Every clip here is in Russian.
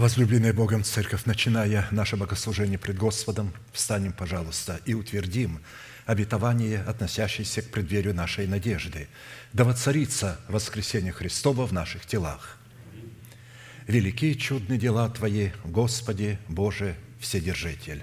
Возлюбленная Богом Церковь, начиная наше богослужение пред Господом, встанем, пожалуйста, и утвердим обетование, относящееся к преддверию нашей надежды. Да воцарится воскресение Христова в наших телах. Великие чудные дела Твои, Господи, Боже, Вседержитель.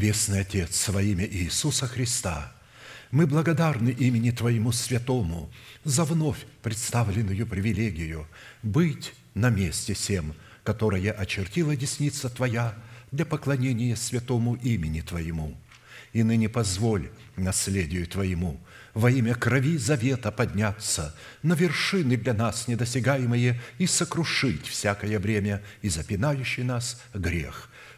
Небесный Отец, во имя Иисуса Христа, мы благодарны имени Твоему Святому за вновь представленную привилегию быть на месте всем, которое очертила десница Твоя для поклонения святому имени Твоему. И ныне позволь наследию Твоему во имя крови завета подняться на вершины для нас недосягаемые и сокрушить всякое бремя и запинающий нас грех.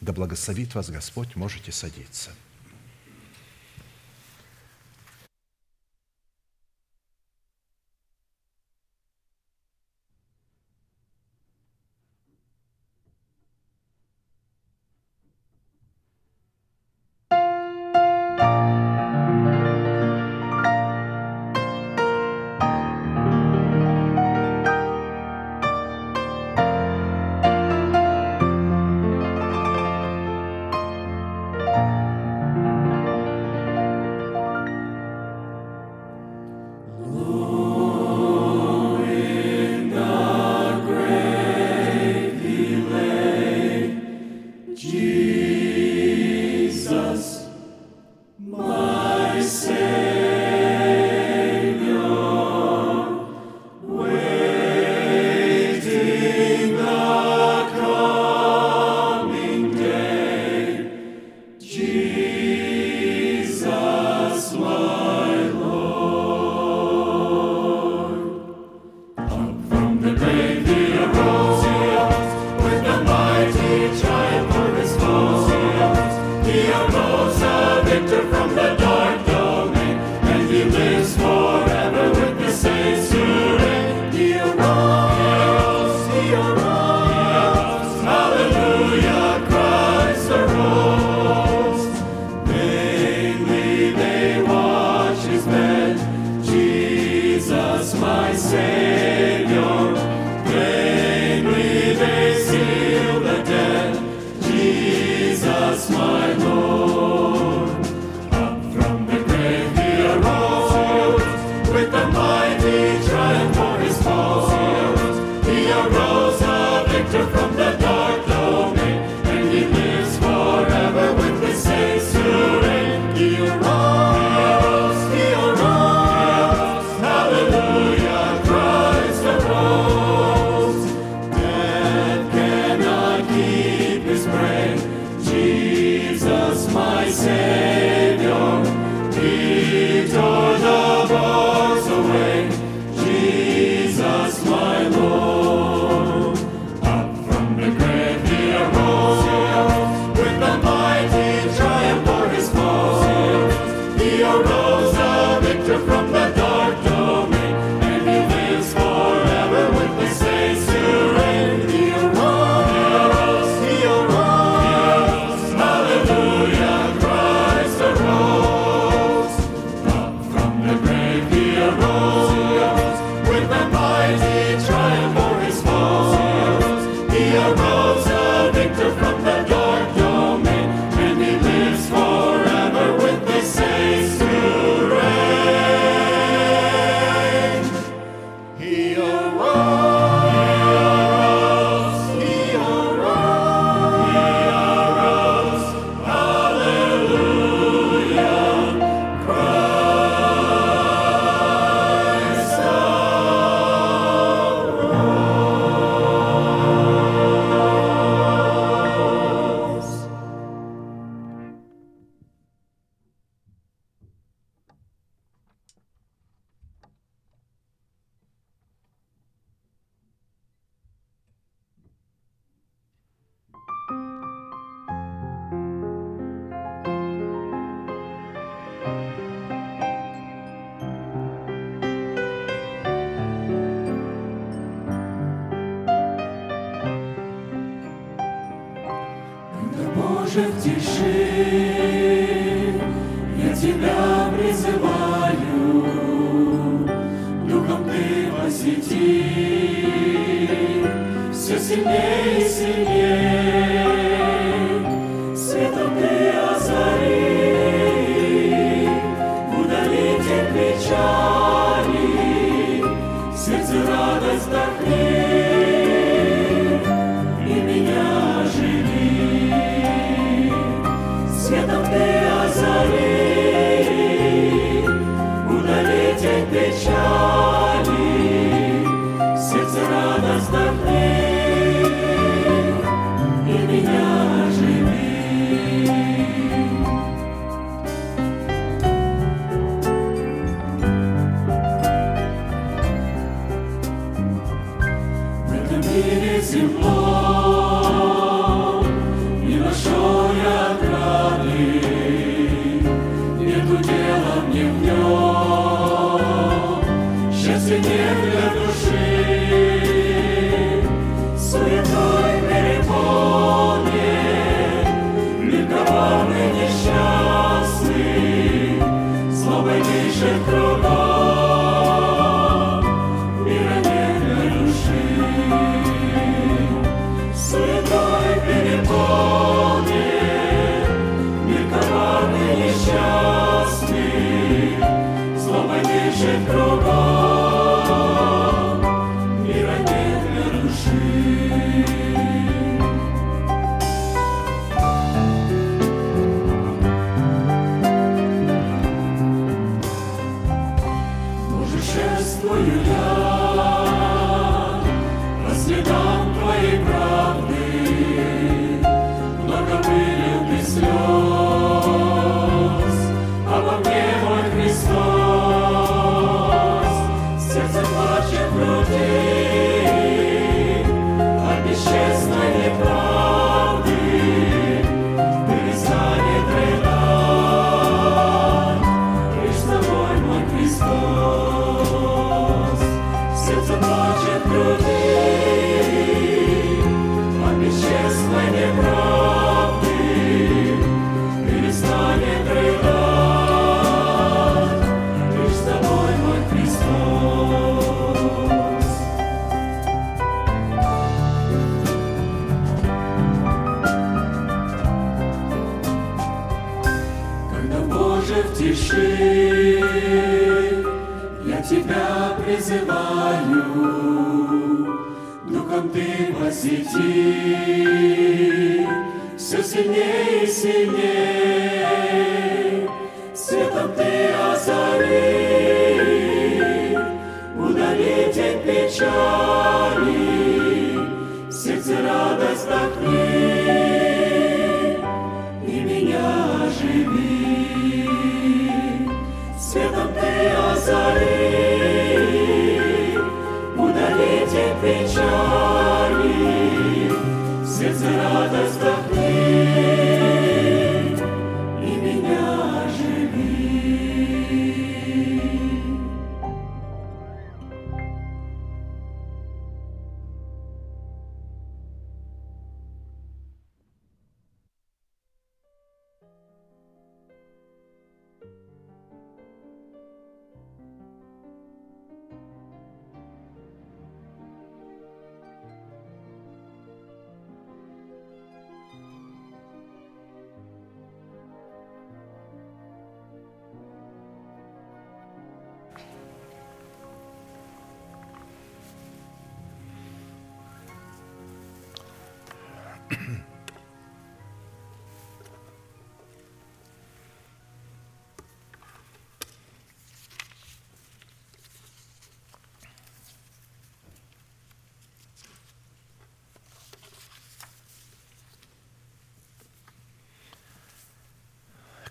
Да благословит вас Господь, можете садиться. Seigneur.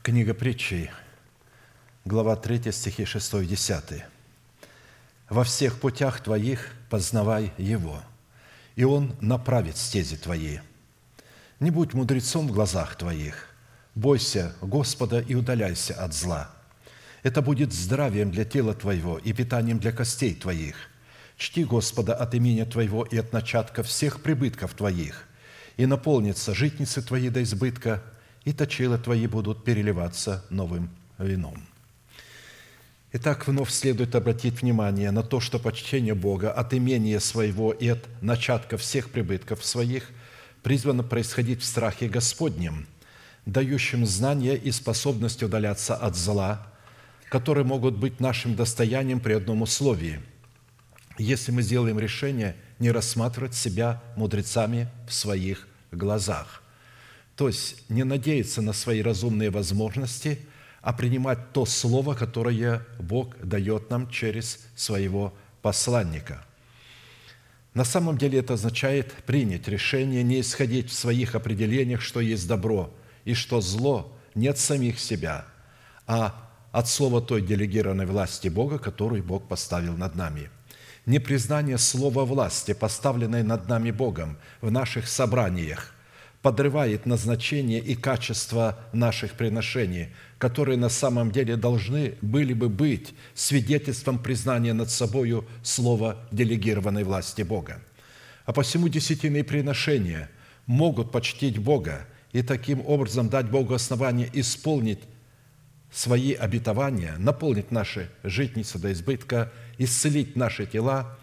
Книга притчей, глава 3, стихи 6, 10. «Во всех путях твоих познавай Его, и Он направит стези твои. Не будь мудрецом в глазах твоих, бойся Господа и удаляйся от зла. Это будет здравием для тела твоего и питанием для костей твоих. Чти Господа от имени твоего и от начатка всех прибытков твоих, и наполнится житницы твои до избытка – и точила твои будут переливаться новым вином». Итак, вновь следует обратить внимание на то, что почтение Бога от имения своего и от начатка всех прибытков своих призвано происходить в страхе Господнем, дающим знания и способность удаляться от зла, которые могут быть нашим достоянием при одном условии – если мы сделаем решение не рассматривать себя мудрецами в своих глазах. То есть не надеяться на свои разумные возможности – а принимать то слово, которое Бог дает нам через своего посланника. На самом деле это означает принять решение не исходить в своих определениях, что есть добро и что зло не от самих себя, а от слова той делегированной власти Бога, которую Бог поставил над нами. Непризнание слова власти, поставленной над нами Богом в наших собраниях, подрывает назначение и качество наших приношений, которые на самом деле должны были бы быть свидетельством признания над собою слова делегированной власти Бога. А посему десятины приношения могут почтить Бога и таким образом дать Богу основание исполнить свои обетования, наполнить наши житницы до избытка, исцелить наши тела.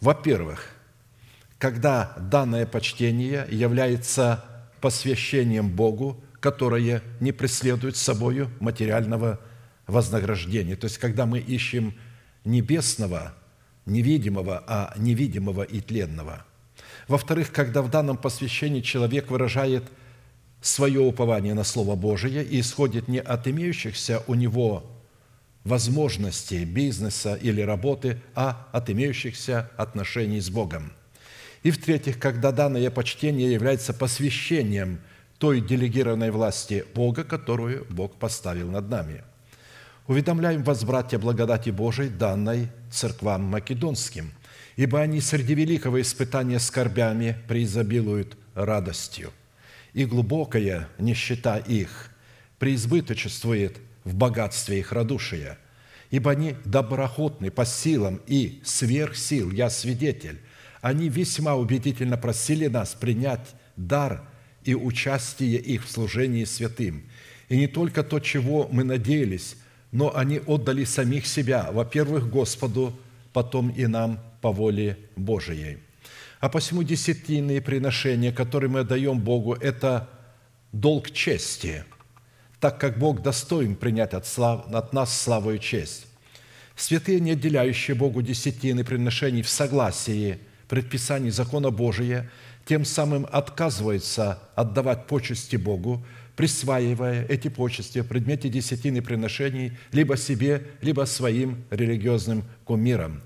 Во-первых, когда данное почтение является посвящением Богу, которое не преследует собою материального вознаграждения. То есть, когда мы ищем небесного, невидимого, а невидимого и тленного. Во-вторых, когда в данном посвящении человек выражает свое упование на Слово Божие и исходит не от имеющихся у него возможностей бизнеса или работы, а от имеющихся отношений с Богом – и в-третьих, когда данное почтение является посвящением той делегированной власти Бога, которую Бог поставил над нами. Уведомляем вас, братья, благодати Божией, данной церквам македонским, ибо они среди великого испытания скорбями преизобилуют радостью, и глубокая нищета их преизбыточествует в богатстве их радушия, ибо они доброходны по силам и сверх сил, я свидетель, они весьма убедительно просили нас принять дар и участие их в служении святым. И не только то, чего мы надеялись, но они отдали самих себя, во-первых, Господу, потом и нам по воле Божией. А посему десятинные приношения, которые мы отдаем Богу, это долг чести, так как Бог достоин принять от, слав, от нас славу и честь. Святые, не отделяющие Богу десятины приношений в согласии – предписаний закона Божия, тем самым отказывается отдавать почести Богу, присваивая эти почести в предмете десятины приношений либо себе, либо своим религиозным кумирам.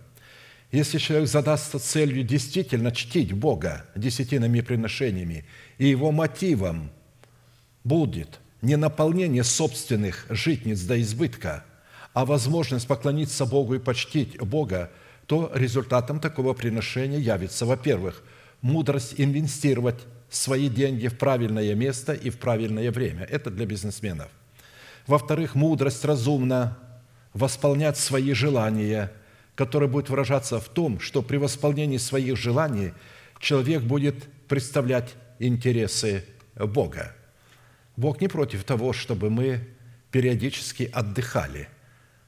Если человек задастся целью действительно чтить Бога десятинными приношениями, и его мотивом будет не наполнение собственных житниц до избытка, а возможность поклониться Богу и почтить Бога – то результатом такого приношения явится, во-первых, мудрость инвестировать свои деньги в правильное место и в правильное время. Это для бизнесменов. Во-вторых, мудрость разумно восполнять свои желания, которые будут выражаться в том, что при восполнении своих желаний человек будет представлять интересы Бога. Бог не против того, чтобы мы периодически отдыхали –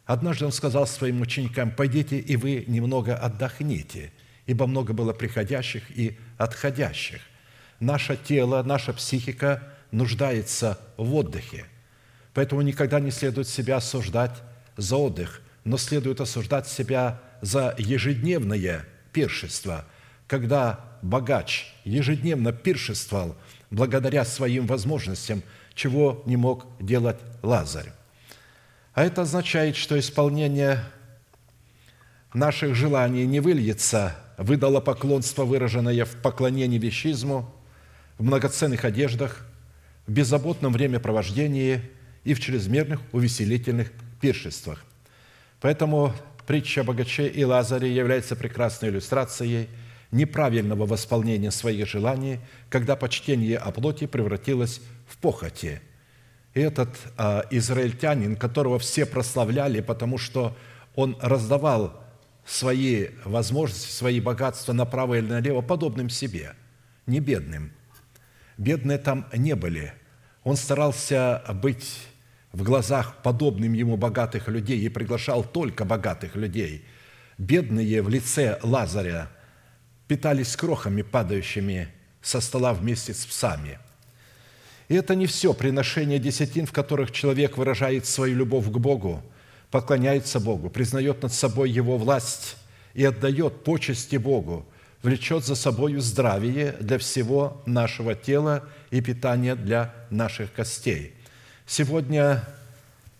Однажды Он сказал своим ученикам, «Пойдите, и вы немного отдохните, ибо много было приходящих и отходящих». Наше тело, наша психика нуждается в отдыхе. Поэтому никогда не следует себя осуждать за отдых, но следует осуждать себя за ежедневное пиршество, когда богач ежедневно пиршествовал благодаря своим возможностям, чего не мог делать Лазарь. А это означает, что исполнение наших желаний не выльется в идолопоклонство, выраженное в поклонении вещизму, в многоценных одеждах, в беззаботном времяпровождении и в чрезмерных увеселительных пиршествах. Поэтому притча о богаче и Лазаре является прекрасной иллюстрацией неправильного восполнения своих желаний, когда почтение о плоти превратилось в похоти – этот а, израильтянин, которого все прославляли, потому что он раздавал свои возможности, свои богатства направо или налево подобным себе, не бедным. Бедные там не были. Он старался быть в глазах подобным ему богатых людей и приглашал только богатых людей. Бедные в лице Лазаря питались крохами, падающими со стола вместе с псами. И это не все приношение десятин, в которых человек выражает свою любовь к Богу, поклоняется Богу, признает над собой Его власть и отдает почести Богу, влечет за собою здравие для всего нашего тела и питание для наших костей. Сегодня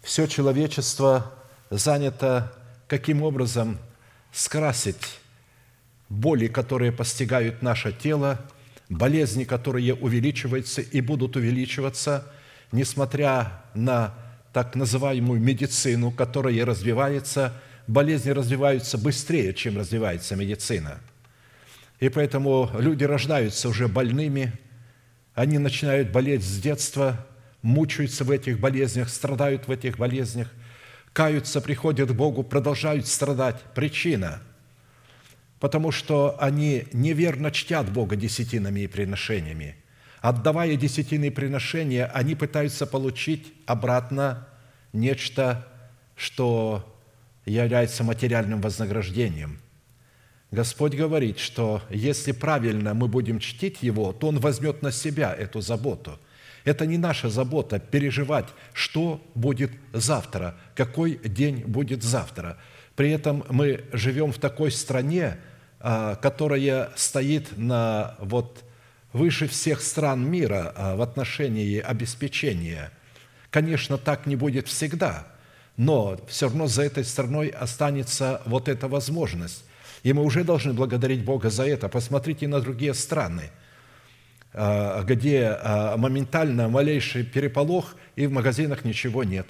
все человечество занято каким образом скрасить боли, которые постигают наше тело, болезни, которые увеличиваются и будут увеличиваться, несмотря на так называемую медицину, которая развивается, болезни развиваются быстрее, чем развивается медицина. И поэтому люди рождаются уже больными, они начинают болеть с детства, мучаются в этих болезнях, страдают в этих болезнях, каются, приходят к Богу, продолжают страдать. Причина – потому что они неверно чтят Бога десятинами и приношениями. Отдавая десятины и приношения, они пытаются получить обратно нечто, что является материальным вознаграждением. Господь говорит, что если правильно мы будем чтить Его, то Он возьмет на себя эту заботу. Это не наша забота переживать, что будет завтра, какой день будет завтра. При этом мы живем в такой стране, которая стоит на вот выше всех стран мира а, в отношении обеспечения. Конечно, так не будет всегда, но все равно за этой страной останется вот эта возможность. И мы уже должны благодарить Бога за это. Посмотрите на другие страны, а, где моментально малейший переполох, и в магазинах ничего нет.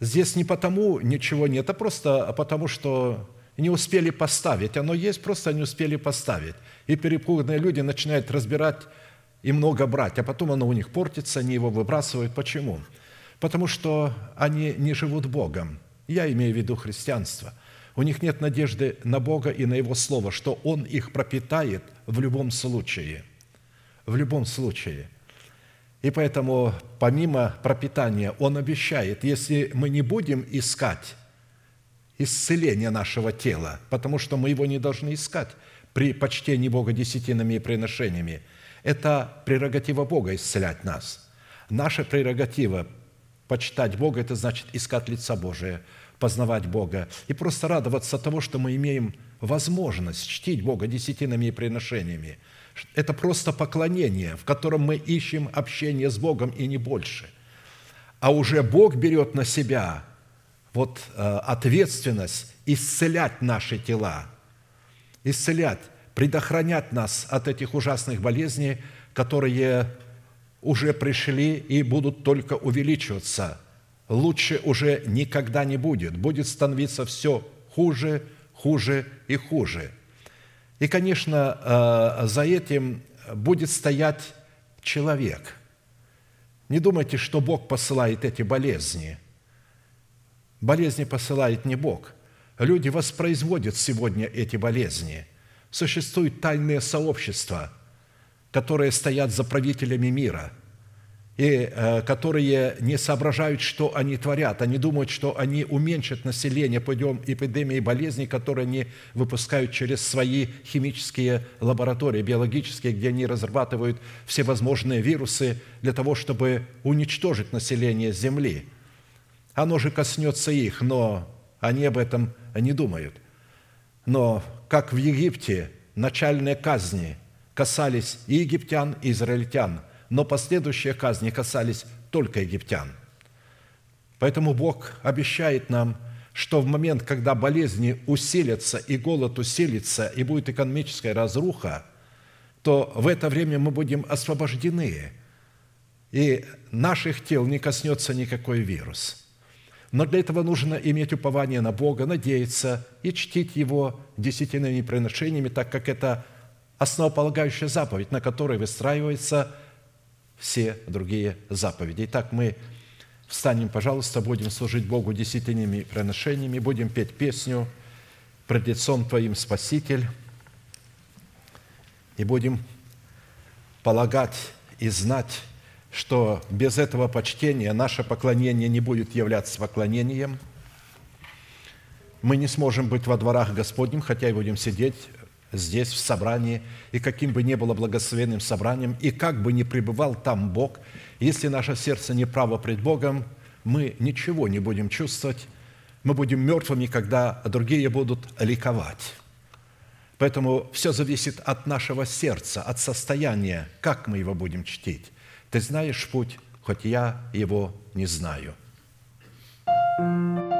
Здесь не потому ничего нет, а просто потому, что не успели поставить. Оно есть, просто не успели поставить. И перепуганные люди начинают разбирать и много брать, а потом оно у них портится, они его выбрасывают. Почему? Потому что они не живут Богом. Я имею в виду христианство. У них нет надежды на Бога и на Его Слово, что Он их пропитает в любом случае. В любом случае. И поэтому, помимо пропитания, Он обещает, если мы не будем искать исцеления нашего тела, потому что мы его не должны искать при почтении Бога десятинами и приношениями. Это прерогатива Бога исцелять нас. Наша прерогатива почитать Бога – это значит искать лица Божия, познавать Бога и просто радоваться тому, что мы имеем возможность чтить Бога десятинами и приношениями. Это просто поклонение, в котором мы ищем общение с Богом и не больше. А уже Бог берет на себя вот э, ответственность исцелять наши тела, исцелять, предохранять нас от этих ужасных болезней, которые уже пришли и будут только увеличиваться. Лучше уже никогда не будет. Будет становиться все хуже, хуже и хуже. И, конечно, э, за этим будет стоять человек. Не думайте, что Бог посылает эти болезни – Болезни посылает не Бог. Люди воспроизводят сегодня эти болезни. Существуют тайные сообщества, которые стоят за правителями мира и э, которые не соображают, что они творят. Они думают, что они уменьшат население путем эпидемии болезней, которые они выпускают через свои химические лаборатории, биологические, где они разрабатывают всевозможные вирусы для того, чтобы уничтожить население Земли – оно же коснется их, но они об этом не думают. Но как в Египте начальные казни касались и египтян, и израильтян, но последующие казни касались только египтян. Поэтому Бог обещает нам, что в момент, когда болезни усилятся и голод усилится, и будет экономическая разруха, то в это время мы будем освобождены, и наших тел не коснется никакой вирус – но для этого нужно иметь упование на Бога, надеяться и чтить Его десятинными приношениями, так как это основополагающая заповедь, на которой выстраиваются все другие заповеди. Итак, мы встанем, пожалуйста, будем служить Богу десятинными приношениями, будем петь песню «Пред лицом Твоим, Спаситель», и будем полагать и знать, что без этого почтения наше поклонение не будет являться поклонением. Мы не сможем быть во дворах Господним, хотя и будем сидеть здесь, в собрании, и каким бы ни было благословенным собранием, и как бы ни пребывал там Бог, если наше сердце не право пред Богом, мы ничего не будем чувствовать, мы будем мертвыми, когда другие будут ликовать. Поэтому все зависит от нашего сердца, от состояния, как мы его будем чтить. Ты знаешь путь, хоть я его не знаю. Ты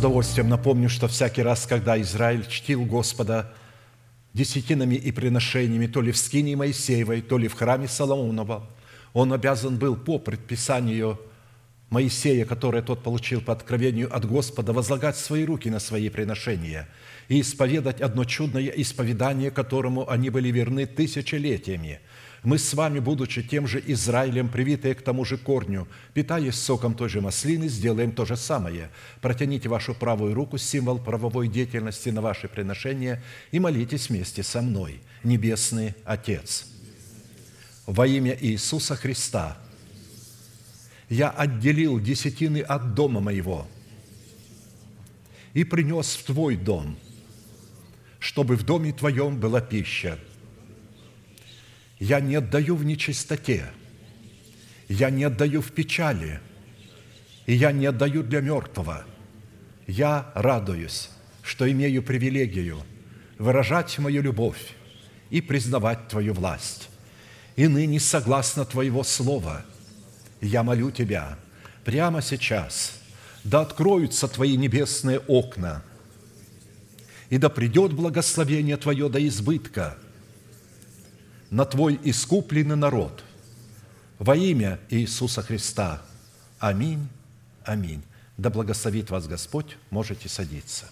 удовольствием напомню, что всякий раз, когда Израиль чтил Господа десятинами и приношениями, то ли в скине Моисеевой, то ли в храме Соломонова, он обязан был по предписанию Моисея, которое тот получил по откровению от Господа, возлагать свои руки на свои приношения и исповедать одно чудное исповедание, которому они были верны тысячелетиями. Мы с вами, будучи тем же Израилем, привитые к тому же корню, питаясь соком той же маслины, сделаем то же самое. Протяните вашу правую руку, символ правовой деятельности на ваше приношение, и молитесь вместе со мной. Небесный Отец, во имя Иисуса Христа – я отделил десятины от дома моего и принес в Твой дом, чтобы в доме Твоем была пища. Я не отдаю в нечистоте, я не отдаю в печали, и я не отдаю для мертвого. Я радуюсь, что имею привилегию выражать мою любовь и признавать Твою власть. И ныне, согласно Твоего Слова – я молю Тебя прямо сейчас, да откроются Твои небесные окна, и да придет благословение Твое до избытка на Твой искупленный народ во имя Иисуса Христа. Аминь, аминь. Да благословит вас Господь, можете садиться.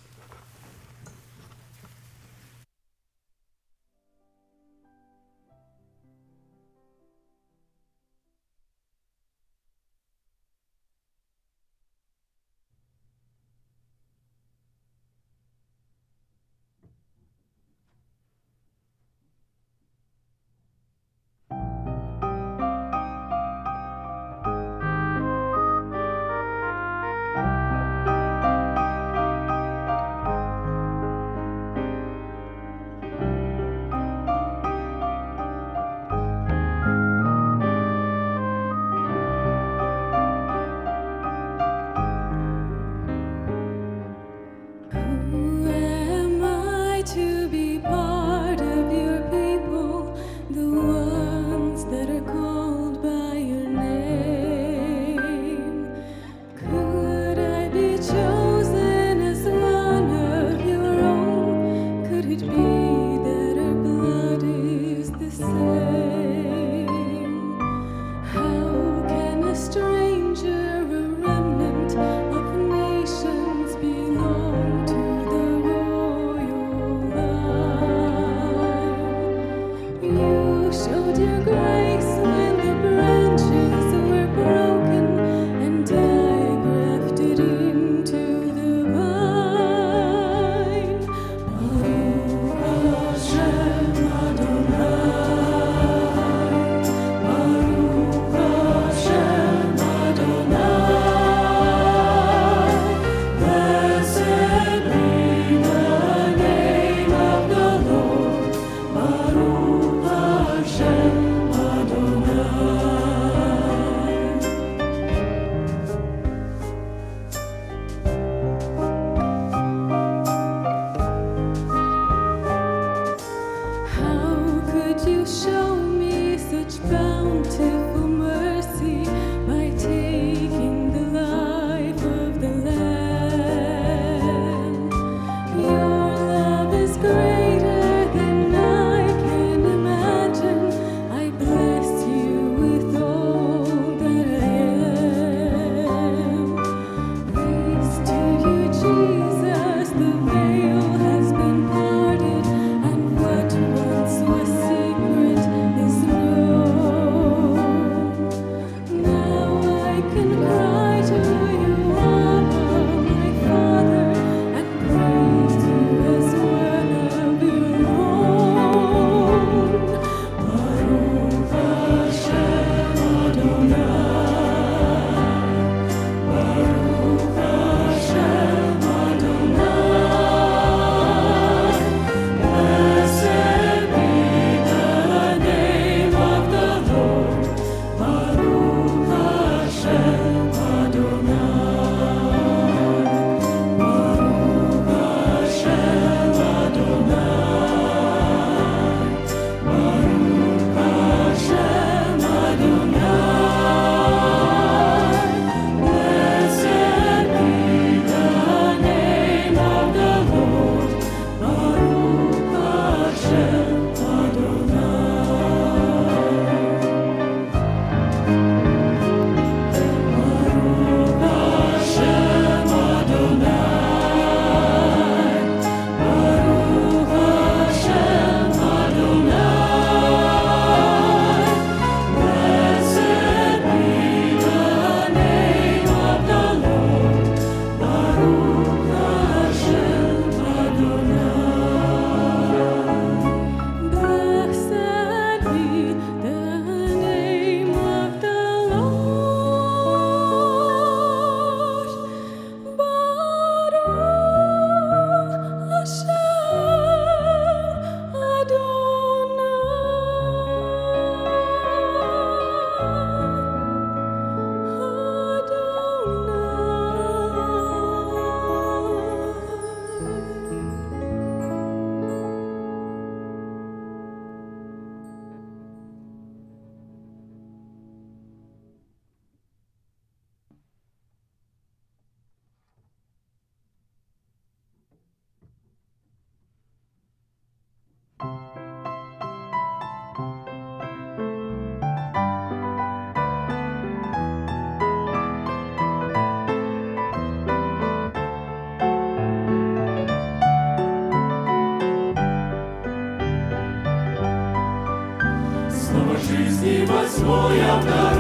of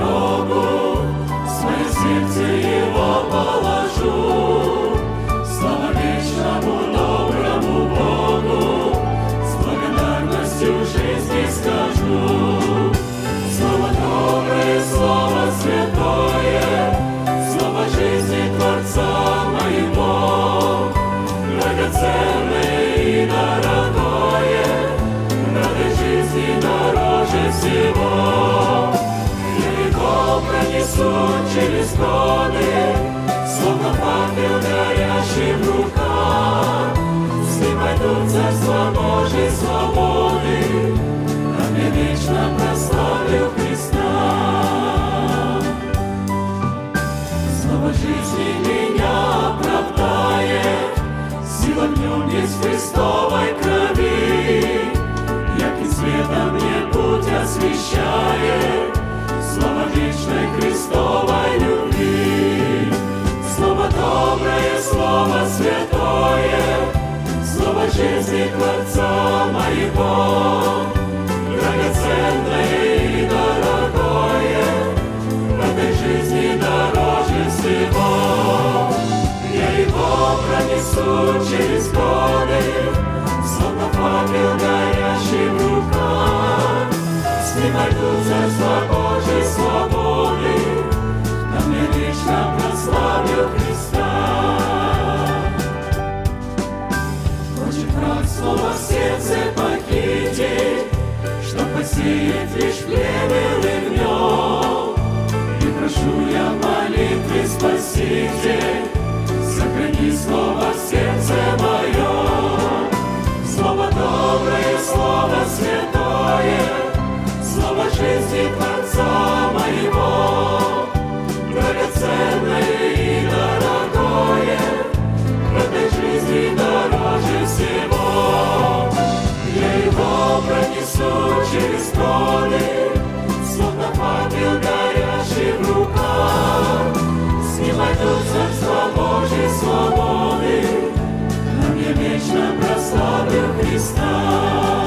Господи, словно папе ударящий в руках, Вздымай дух царства Божьей свободы, Как я вечно прославил Христа. Слово жизни меня оправдает, Сила в нем есть Христовой крови, яким светом мне путь освещает, Слава вечной Христовой любви. Слово святое, Слово жизни Творца моего, драгоценное и дорогое, в этой жизни дороже всего. Я его пронесу через годы, словно факел горящий в руках. С ним найду царство Божьей свободы, там я лично прославлю слово в сердце покиньте, Что посеет лишь плевелы в нем, И прошу я молитвы спасите, Сохрани слово в сердце мое. Слово доброе, слово святое, Слово жизни Творца моего, Драгоценное через годы, Словно факел горящий в руках. Снимай свободы, а мне вечно прославлю Христа.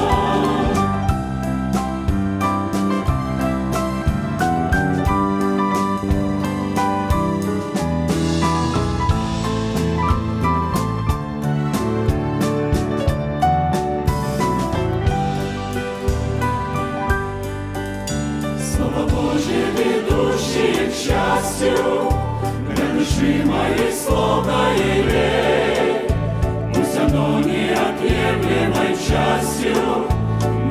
песню для души моей сломанной лей. Пусть оно неотъемлемой частью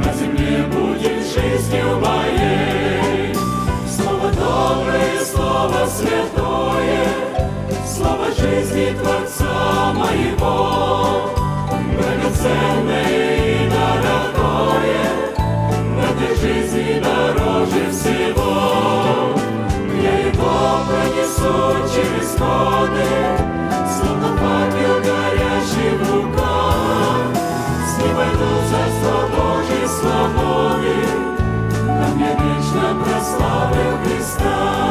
на земле будет жизнью моей. Слово доброе, слово святое, слово жизни Творца моего, драгоценное и дорогое, в этой жизни дороже всего. лицо через годы, Словно факел горящий в руках. С ним войну царство Божьей Христа.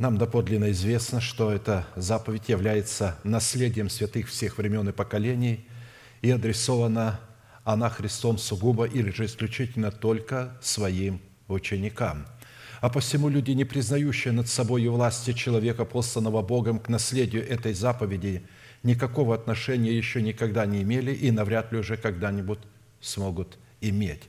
нам доподлинно известно, что эта заповедь является наследием святых всех времен и поколений и адресована она Христом сугубо или же исключительно только своим ученикам. А посему люди, не признающие над собой власти человека, посланного Богом к наследию этой заповеди, никакого отношения еще никогда не имели и навряд ли уже когда-нибудь смогут иметь.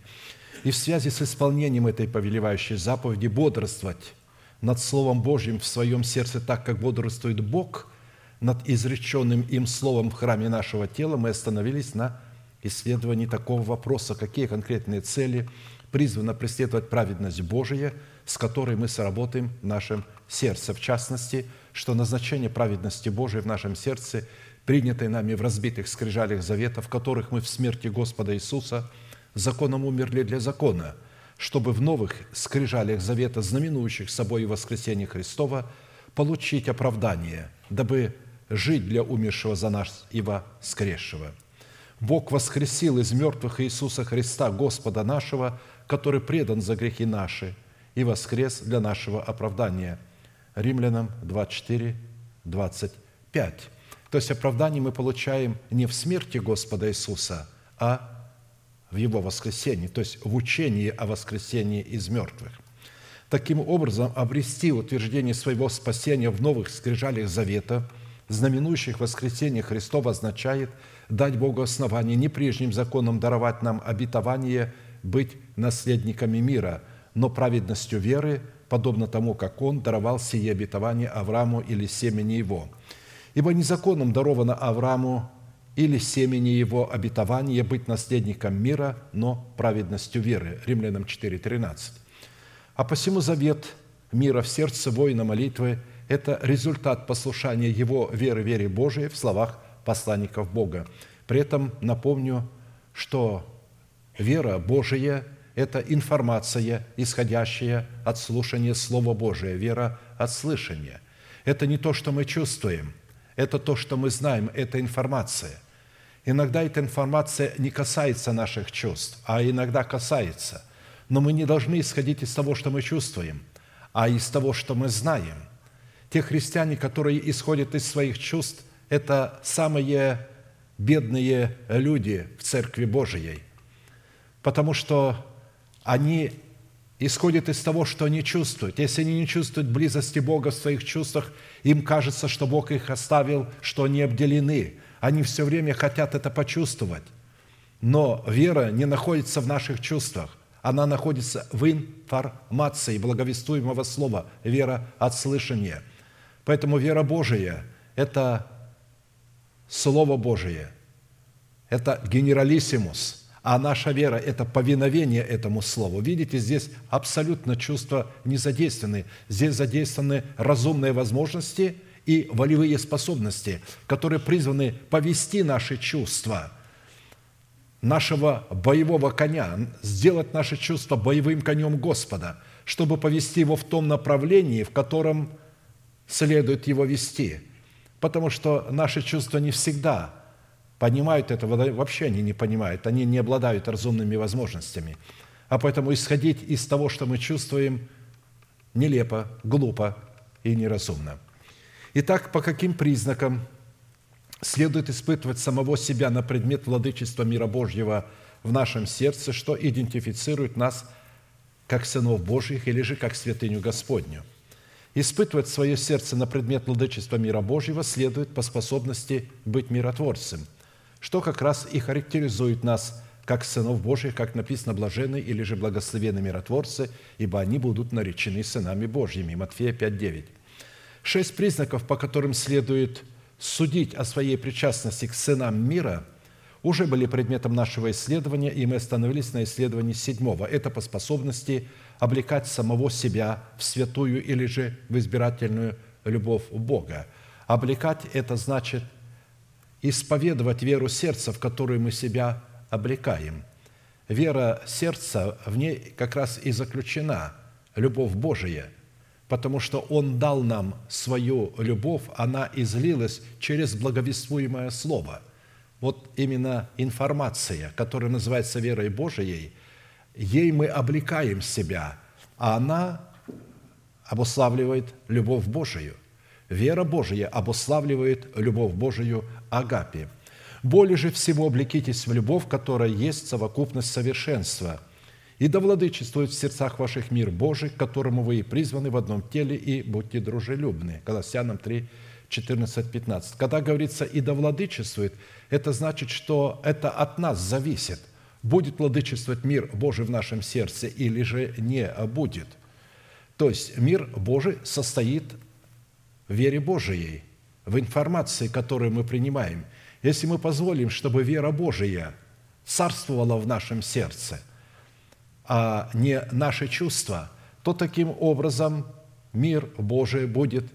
И в связи с исполнением этой повелевающей заповеди бодрствовать над Словом Божьим в своем сердце так, как бодрствует Бог над изреченным им Словом в храме нашего тела, мы остановились на исследовании такого вопроса, какие конкретные цели призвана преследовать праведность Божия, с которой мы сработаем в нашем сердце. В частности, что назначение праведности Божией в нашем сердце, принятой нами в разбитых скрижалях завета, в которых мы в смерти Господа Иисуса законом умерли для закона – чтобы в новых скрижалях завета, знаменующих собой воскресение Христова, получить оправдание, дабы жить для умершего за нас и воскресшего. Бог воскресил из мертвых Иисуса Христа, Господа нашего, который предан за грехи наши и воскрес для нашего оправдания. Римлянам 24, 25. То есть оправдание мы получаем не в смерти Господа Иисуса, а в Его воскресении, то есть в учении о воскресении из мертвых. Таким образом, обрести утверждение своего спасения в новых скрижалях завета, знаменующих воскресение Христова, означает дать Богу основание не прежним законом даровать нам обетование быть наследниками мира, но праведностью веры, подобно тому, как Он даровал сие обетование Аврааму или семени его. Ибо не законом даровано Аврааму или семени его обетования быть наследником мира, но праведностью веры. Римлянам 4.13. А посему завет мира в сердце воина молитвы – это результат послушания его веры, вере Божией в словах посланников Бога. При этом напомню, что вера Божия – это информация, исходящая от слушания Слова Божия, вера от слышания. Это не то, что мы чувствуем – это то, что мы знаем, это информация. Иногда эта информация не касается наших чувств, а иногда касается. Но мы не должны исходить из того, что мы чувствуем, а из того, что мы знаем. Те христиане, которые исходят из своих чувств, это самые бедные люди в Церкви Божией, потому что они исходит из того, что они чувствуют. Если они не чувствуют близости Бога в своих чувствах, им кажется, что Бог их оставил, что они обделены. Они все время хотят это почувствовать. Но вера не находится в наших чувствах. Она находится в информации благовествуемого слова. Вера от слышания. Поэтому вера Божия – это Слово Божие. Это генералиссимус – а наша вера – это повиновение этому Слову. Видите, здесь абсолютно чувства не задействованы. Здесь задействованы разумные возможности и волевые способности, которые призваны повести наши чувства, нашего боевого коня, сделать наши чувства боевым конем Господа, чтобы повести его в том направлении, в котором следует его вести. Потому что наши чувства не всегда – понимают этого, вообще они не понимают, они не обладают разумными возможностями. А поэтому исходить из того, что мы чувствуем, нелепо, глупо и неразумно. Итак, по каким признакам следует испытывать самого себя на предмет владычества мира Божьего в нашем сердце, что идентифицирует нас как сынов Божьих или же как святыню Господню. Испытывать свое сердце на предмет владычества мира Божьего следует по способности быть миротворцем – что как раз и характеризует нас как сынов Божьих, как написано, блаженны или же благословенны миротворцы, ибо они будут наречены сынами Божьими. Матфея 5:9. Шесть признаков, по которым следует судить о своей причастности к сынам мира, уже были предметом нашего исследования, и мы остановились на исследовании седьмого. Это по способности облекать самого себя в святую или же в избирательную любовь Бога. Облекать – это значит – исповедовать веру сердца, в которую мы себя облекаем. Вера сердца, в ней как раз и заключена любовь Божия, потому что Он дал нам свою любовь, она излилась через благовествуемое Слово. вот именно информация, которая называется верой Божией, ей мы облекаем себя, а она обуславливает любовь Божию. Вера Божия обуславливает любовь Божию агапи. Более же всего облекитесь в любовь, которая есть совокупность совершенства – и да владычествует в сердцах ваших мир Божий, к которому вы и призваны в одном теле, и будьте дружелюбны». Колоссянам 3, 14, 15. Когда говорится «и да владычествует», это значит, что это от нас зависит, будет владычествовать мир Божий в нашем сердце или же не будет. То есть мир Божий состоит в вере Божией, в информации, которую мы принимаем. Если мы позволим, чтобы вера Божия царствовала в нашем сердце – а не наши чувства, то таким образом мир Божий будет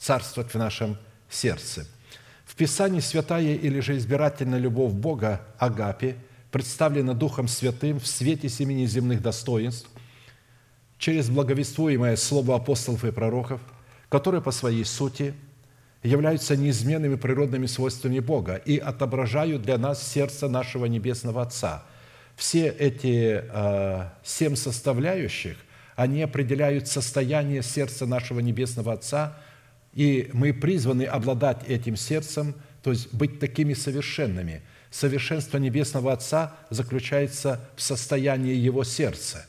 царствовать в нашем сердце. В Писании святая или же избирательная любовь Бога, Агапи, представлена Духом Святым в свете семи неземных достоинств через благовествуемое слово апостолов и пророков, которые по своей сути являются неизменными природными свойствами Бога и отображают для нас сердце нашего Небесного Отца – все эти э, семь составляющих, они определяют состояние сердца нашего Небесного Отца, и мы призваны обладать этим сердцем, то есть быть такими совершенными. Совершенство Небесного Отца заключается в состоянии Его сердца.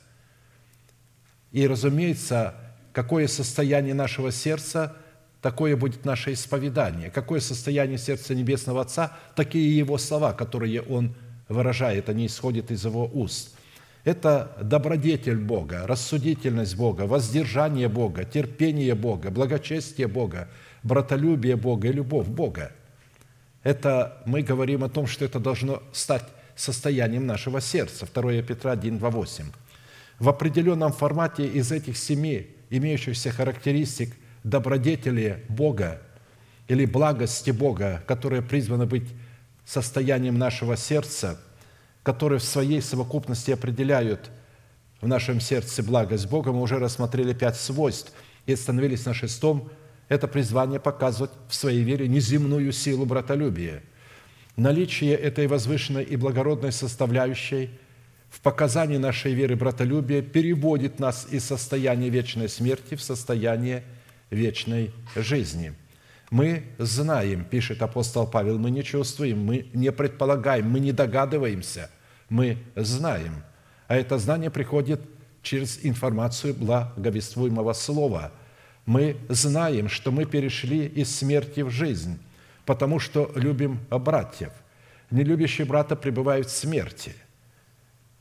И, разумеется, какое состояние нашего сердца, такое будет наше исповедание. Какое состояние сердца Небесного Отца, такие Его слова, которые Он выражает, они исходят из его уст. Это добродетель Бога, рассудительность Бога, воздержание Бога, терпение Бога, благочестие Бога, братолюбие Бога и любовь Бога. Это мы говорим о том, что это должно стать состоянием нашего сердца. 2 Петра 1, 2, 8. В определенном формате из этих семи имеющихся характеристик добродетели Бога или благости Бога, которые призваны быть состоянием нашего сердца, которые в своей совокупности определяют в нашем сердце благость Бога, мы уже рассмотрели пять свойств и остановились на шестом. Это призвание показывать в своей вере неземную силу братолюбия. Наличие этой возвышенной и благородной составляющей в показании нашей веры братолюбия переводит нас из состояния вечной смерти в состояние вечной жизни – мы знаем, пишет апостол Павел, мы не чувствуем, мы не предполагаем, мы не догадываемся, мы знаем. А это знание приходит через информацию благовествуемого слова. Мы знаем, что мы перешли из смерти в жизнь, потому что любим братьев. Нелюбящий брата пребывает в смерти.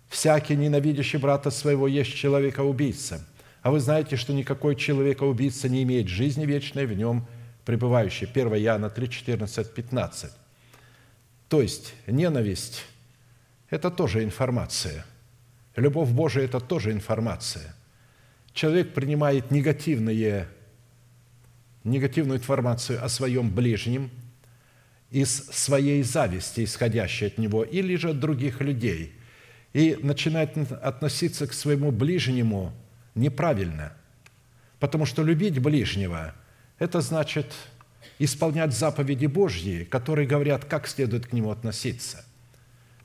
Всякий ненавидящий брата своего есть человека-убийца. А вы знаете, что никакой человека-убийца не имеет жизни вечной в нем – пребывающий. 1 Иоанна 3, 14, 15. То есть ненависть – это тоже информация. Любовь Божия – это тоже информация. Человек принимает негативные, негативную информацию о своем ближнем из своей зависти, исходящей от него, или же от других людей, и начинает относиться к своему ближнему неправильно, потому что любить ближнего – это значит исполнять заповеди Божьи, которые говорят, как следует к Нему относиться.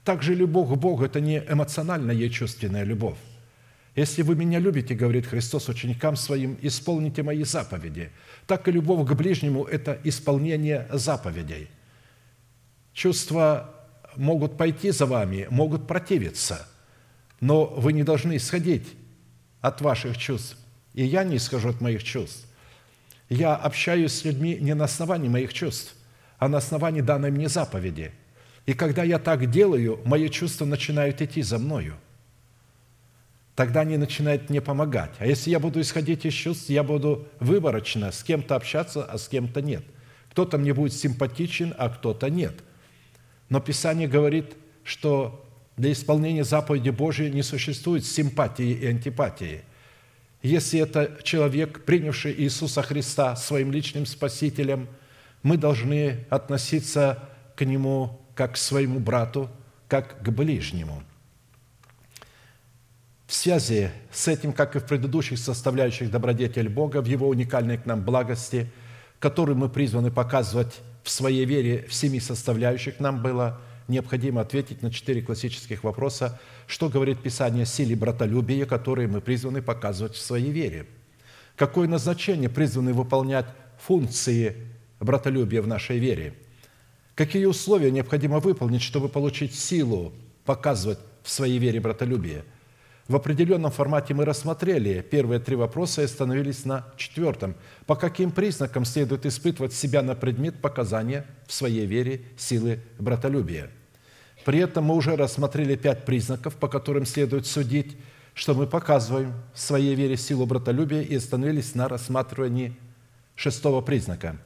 Также любовь к Богу – это не эмоциональная и чувственная любовь. Если вы меня любите, говорит Христос ученикам своим, исполните мои заповеди. Так и любовь к ближнему – это исполнение заповедей. Чувства могут пойти за вами, могут противиться, но вы не должны исходить от ваших чувств. И я не исхожу от моих чувств. Я общаюсь с людьми не на основании моих чувств, а на основании данной мне заповеди. И когда я так делаю, мои чувства начинают идти за мною. Тогда они начинают мне помогать. А если я буду исходить из чувств, я буду выборочно с кем-то общаться, а с кем-то нет. Кто-то мне будет симпатичен, а кто-то нет. Но Писание говорит, что для исполнения заповеди Божьей не существует симпатии и антипатии. Если это человек, принявший Иисуса Христа своим личным Спасителем, мы должны относиться к Нему как к своему брату, как к ближнему. В связи с этим, как и в предыдущих составляющих добродетель Бога, в Его уникальной к нам благости, которую мы призваны показывать в своей вере в семи составляющих, нам было необходимо ответить на четыре классических вопроса, что говорит Писание о силе братолюбия, которые мы призваны показывать в своей вере. Какое назначение призваны выполнять функции братолюбия в нашей вере? Какие условия необходимо выполнить, чтобы получить силу показывать в своей вере братолюбие – в определенном формате мы рассмотрели первые три вопроса и остановились на четвертом. По каким признакам следует испытывать себя на предмет показания в своей вере силы братолюбия? При этом мы уже рассмотрели пять признаков, по которым следует судить, что мы показываем в своей вере силу братолюбия и остановились на рассматривании шестого признака.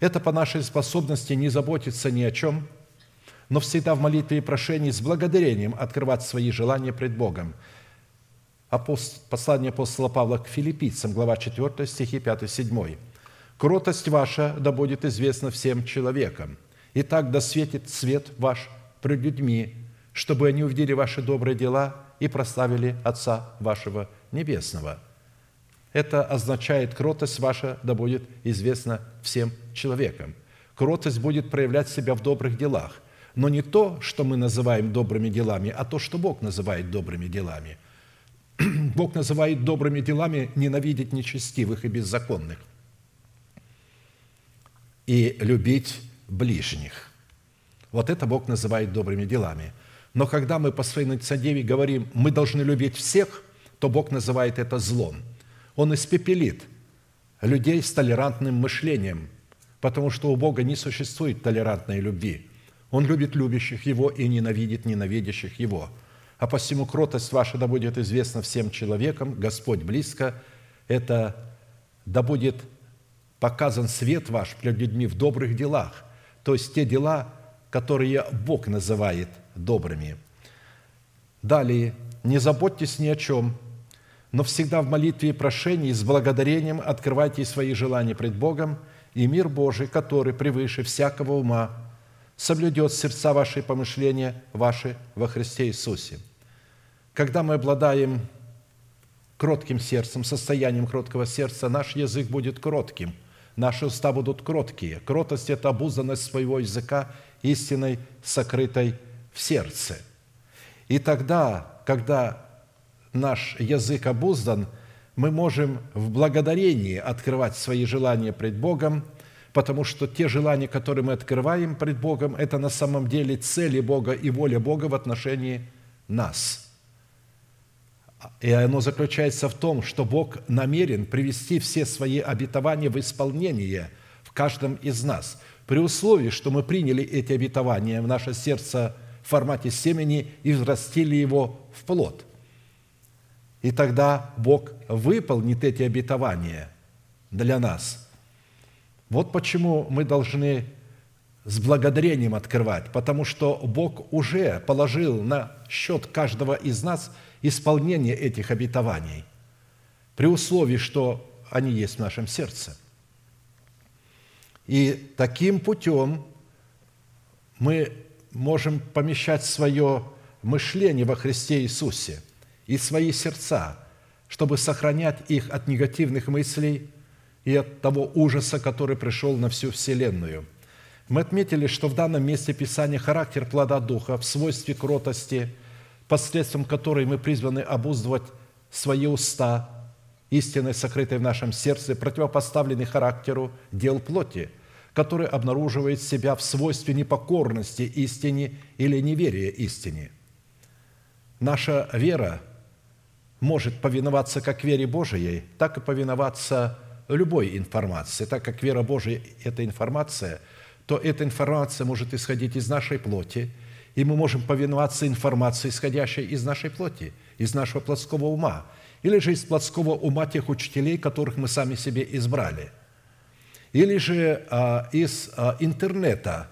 Это по нашей способности не заботиться ни о чем, но всегда в молитве и прошении с благодарением открывать свои желания пред Богом – Послание апостола Павла к филиппийцам, глава 4, стихи 5-7. «Кротость ваша да будет известна всем человекам, и так да светит свет ваш пред людьми, чтобы они увидели ваши добрые дела и прославили Отца вашего Небесного». Это означает, кротость ваша да будет известна всем человекам. Кротость будет проявлять себя в добрых делах, но не то, что мы называем добрыми делами, а то, что Бог называет добрыми делами – Бог называет добрыми делами ненавидеть нечестивых и беззаконных и любить ближних. Вот это Бог называет добрыми делами. Но когда мы по своей инициативе говорим, мы должны любить всех, то Бог называет это злом. Он испепелит людей с толерантным мышлением, потому что у Бога не существует толерантной любви. Он любит любящих Его и ненавидит ненавидящих Его – а посему кротость ваша да будет известна всем человекам, Господь близко, это да будет показан свет ваш пред людьми в добрых делах, то есть те дела, которые Бог называет добрыми. Далее, не заботьтесь ни о чем, но всегда в молитве и прошении с благодарением открывайте свои желания пред Богом, и мир Божий, который превыше всякого ума, соблюдет сердца ваши и помышления ваши во Христе Иисусе. Когда мы обладаем кротким сердцем, состоянием кроткого сердца, наш язык будет кротким, наши уста будут кроткие. Кротость – это обузданность своего языка истиной, сокрытой в сердце. И тогда, когда наш язык обуздан, мы можем в благодарении открывать свои желания пред Богом, потому что те желания, которые мы открываем пред Богом, это на самом деле цели Бога и воля Бога в отношении нас – и оно заключается в том, что Бог намерен привести все свои обетования в исполнение в каждом из нас, при условии, что мы приняли эти обетования в наше сердце в формате семени и взрастили его в плод. И тогда Бог выполнит эти обетования для нас. Вот почему мы должны с благодарением открывать, потому что Бог уже положил на счет каждого из нас – исполнение этих обетований, при условии, что они есть в нашем сердце. И таким путем мы можем помещать свое мышление во Христе Иисусе и свои сердца, чтобы сохранять их от негативных мыслей и от того ужаса, который пришел на всю Вселенную. Мы отметили, что в данном месте Писания характер плода Духа в свойстве кротости – посредством которой мы призваны обуздывать свои уста, истины, сокрытой в нашем сердце, противопоставлены характеру дел плоти, который обнаруживает себя в свойстве непокорности истине или неверия истине. Наша вера может повиноваться как вере Божией, так и повиноваться любой информации. Так как вера Божия – это информация, то эта информация может исходить из нашей плоти – и мы можем повиноваться информации, исходящей из нашей плоти, из нашего плотского ума, или же из плотского ума тех учителей, которых мы сами себе избрали, или же а, из а, интернета.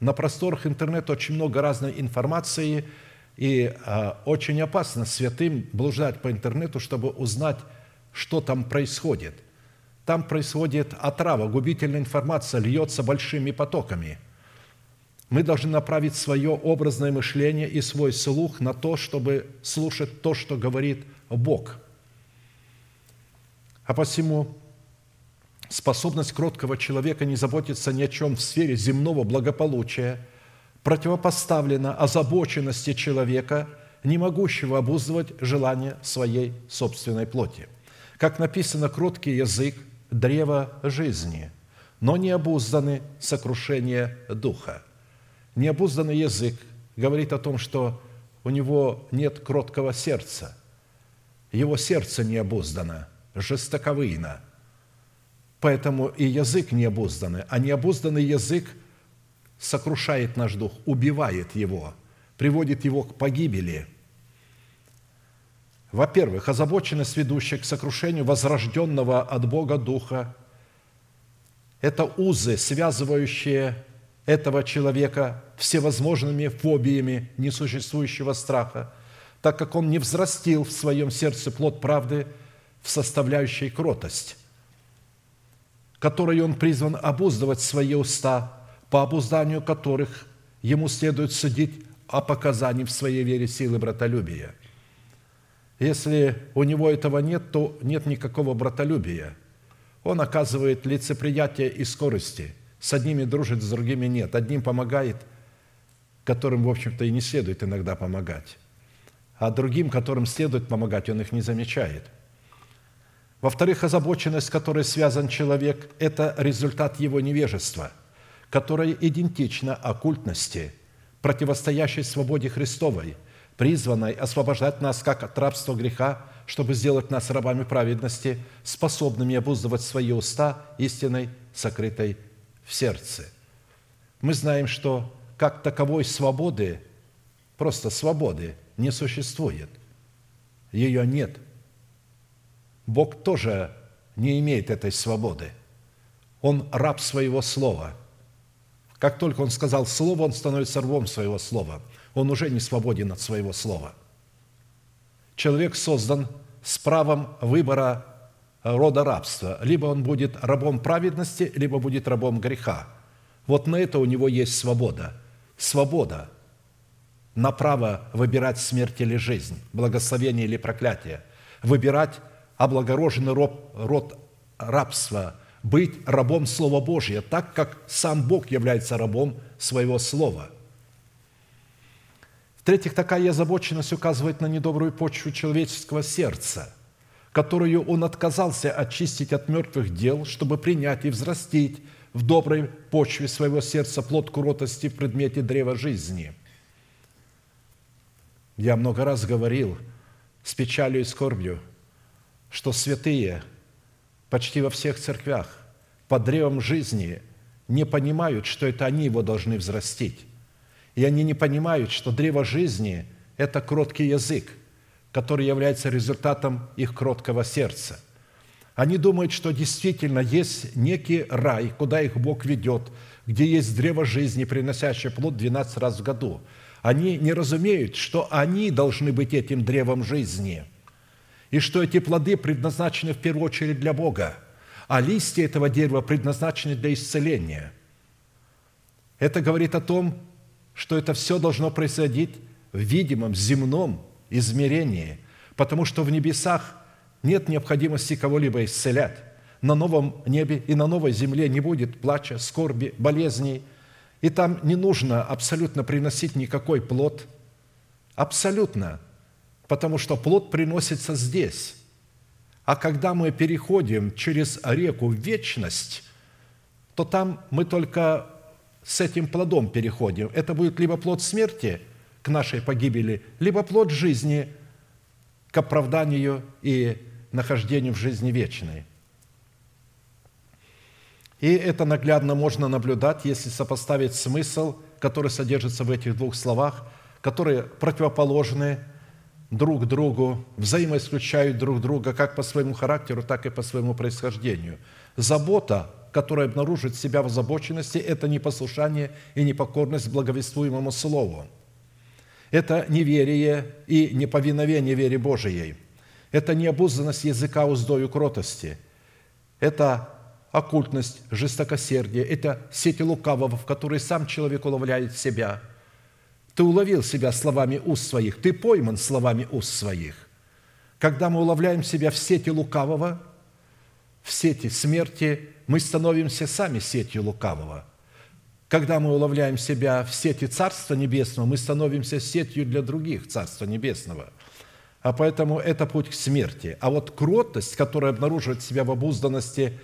На просторах интернета очень много разной информации, и а, очень опасно святым блуждать по интернету, чтобы узнать, что там происходит. Там происходит отрава, губительная информация льется большими потоками – мы должны направить свое образное мышление и свой слух на то, чтобы слушать то, что говорит Бог. А посему способность кроткого человека не заботиться ни о чем в сфере земного благополучия противопоставлена озабоченности человека, не могущего обуздывать желания своей собственной плоти. Как написано, кроткий язык – древо жизни, но необузданный – сокрушение духа. Необузданный язык говорит о том, что у него нет кроткого сердца. Его сердце необуздано, жестоковыйно. Поэтому и язык необузданный. А необузданный язык сокрушает наш дух, убивает его, приводит его к погибели. Во-первых, озабоченность, ведущая к сокрушению возрожденного от Бога Духа – это узы, связывающие этого человека всевозможными фобиями несуществующего страха, так как он не взрастил в своем сердце плод правды в составляющей кротость, которой он призван обуздывать свои уста, по обузданию которых ему следует судить о показании в своей вере силы братолюбия. Если у него этого нет, то нет никакого братолюбия. Он оказывает лицеприятие и скорости – с одними дружит, с другими нет. Одним помогает, которым, в общем-то, и не следует иногда помогать. А другим, которым следует помогать, он их не замечает. Во-вторых, озабоченность, с которой связан человек, это результат его невежества, которое идентично оккультности, противостоящей свободе Христовой, призванной освобождать нас как от рабства греха, чтобы сделать нас рабами праведности, способными обуздывать свои уста истиной, сокрытой в сердце. Мы знаем, что как таковой свободы, просто свободы, не существует. Ее нет. Бог тоже не имеет этой свободы. Он раб своего слова. Как только он сказал слово, он становится рвом своего слова. Он уже не свободен от своего слова. Человек создан с правом выбора рода рабства. Либо он будет рабом праведности, либо будет рабом греха. Вот на это у него есть свобода. Свобода на право выбирать смерть или жизнь, благословение или проклятие. Выбирать облагороженный род, род рабства, быть рабом Слова Божьего, так как сам Бог является рабом своего Слова. В-третьих, такая озабоченность указывает на недобрую почву человеческого сердца – которую он отказался очистить от мертвых дел, чтобы принять и взрастить в доброй почве своего сердца плод куротости в предмете древа жизни. Я много раз говорил с печалью и скорбью, что святые почти во всех церквях под древом жизни не понимают, что это они его должны взрастить. И они не понимают, что древо жизни – это кроткий язык – который является результатом их кроткого сердца. Они думают, что действительно есть некий рай, куда их Бог ведет, где есть древо жизни, приносящее плод 12 раз в году. Они не разумеют, что они должны быть этим древом жизни, и что эти плоды предназначены в первую очередь для Бога, а листья этого дерева предназначены для исцеления. Это говорит о том, что это все должно происходить в видимом, земном, измерении, потому что в небесах нет необходимости кого-либо исцелять. На новом небе и на новой земле не будет плача, скорби, болезней. И там не нужно абсолютно приносить никакой плод. Абсолютно. Потому что плод приносится здесь. А когда мы переходим через реку в вечность, то там мы только с этим плодом переходим. Это будет либо плод смерти – к нашей погибели, либо плод жизни к оправданию и нахождению в жизни вечной. И это наглядно можно наблюдать, если сопоставить смысл, который содержится в этих двух словах, которые противоположны друг другу, взаимоисключают друг друга как по своему характеру, так и по своему происхождению. Забота, которая обнаружит себя в озабоченности, это непослушание и непокорность благовествуемому Слову – это неверие и неповиновение вере Божией. Это необузданность языка уздою кротости. Это оккультность, жестокосердие. Это сети лукавого, в которые сам человек уловляет себя. Ты уловил себя словами уст своих, ты пойман словами уст своих. Когда мы уловляем себя в сети лукавого, в сети смерти, мы становимся сами сетью лукавого. Когда мы уловляем себя в сети Царства Небесного, мы становимся сетью для других Царства Небесного. А поэтому это путь к смерти. А вот кротость, которая обнаруживает себя в обузданности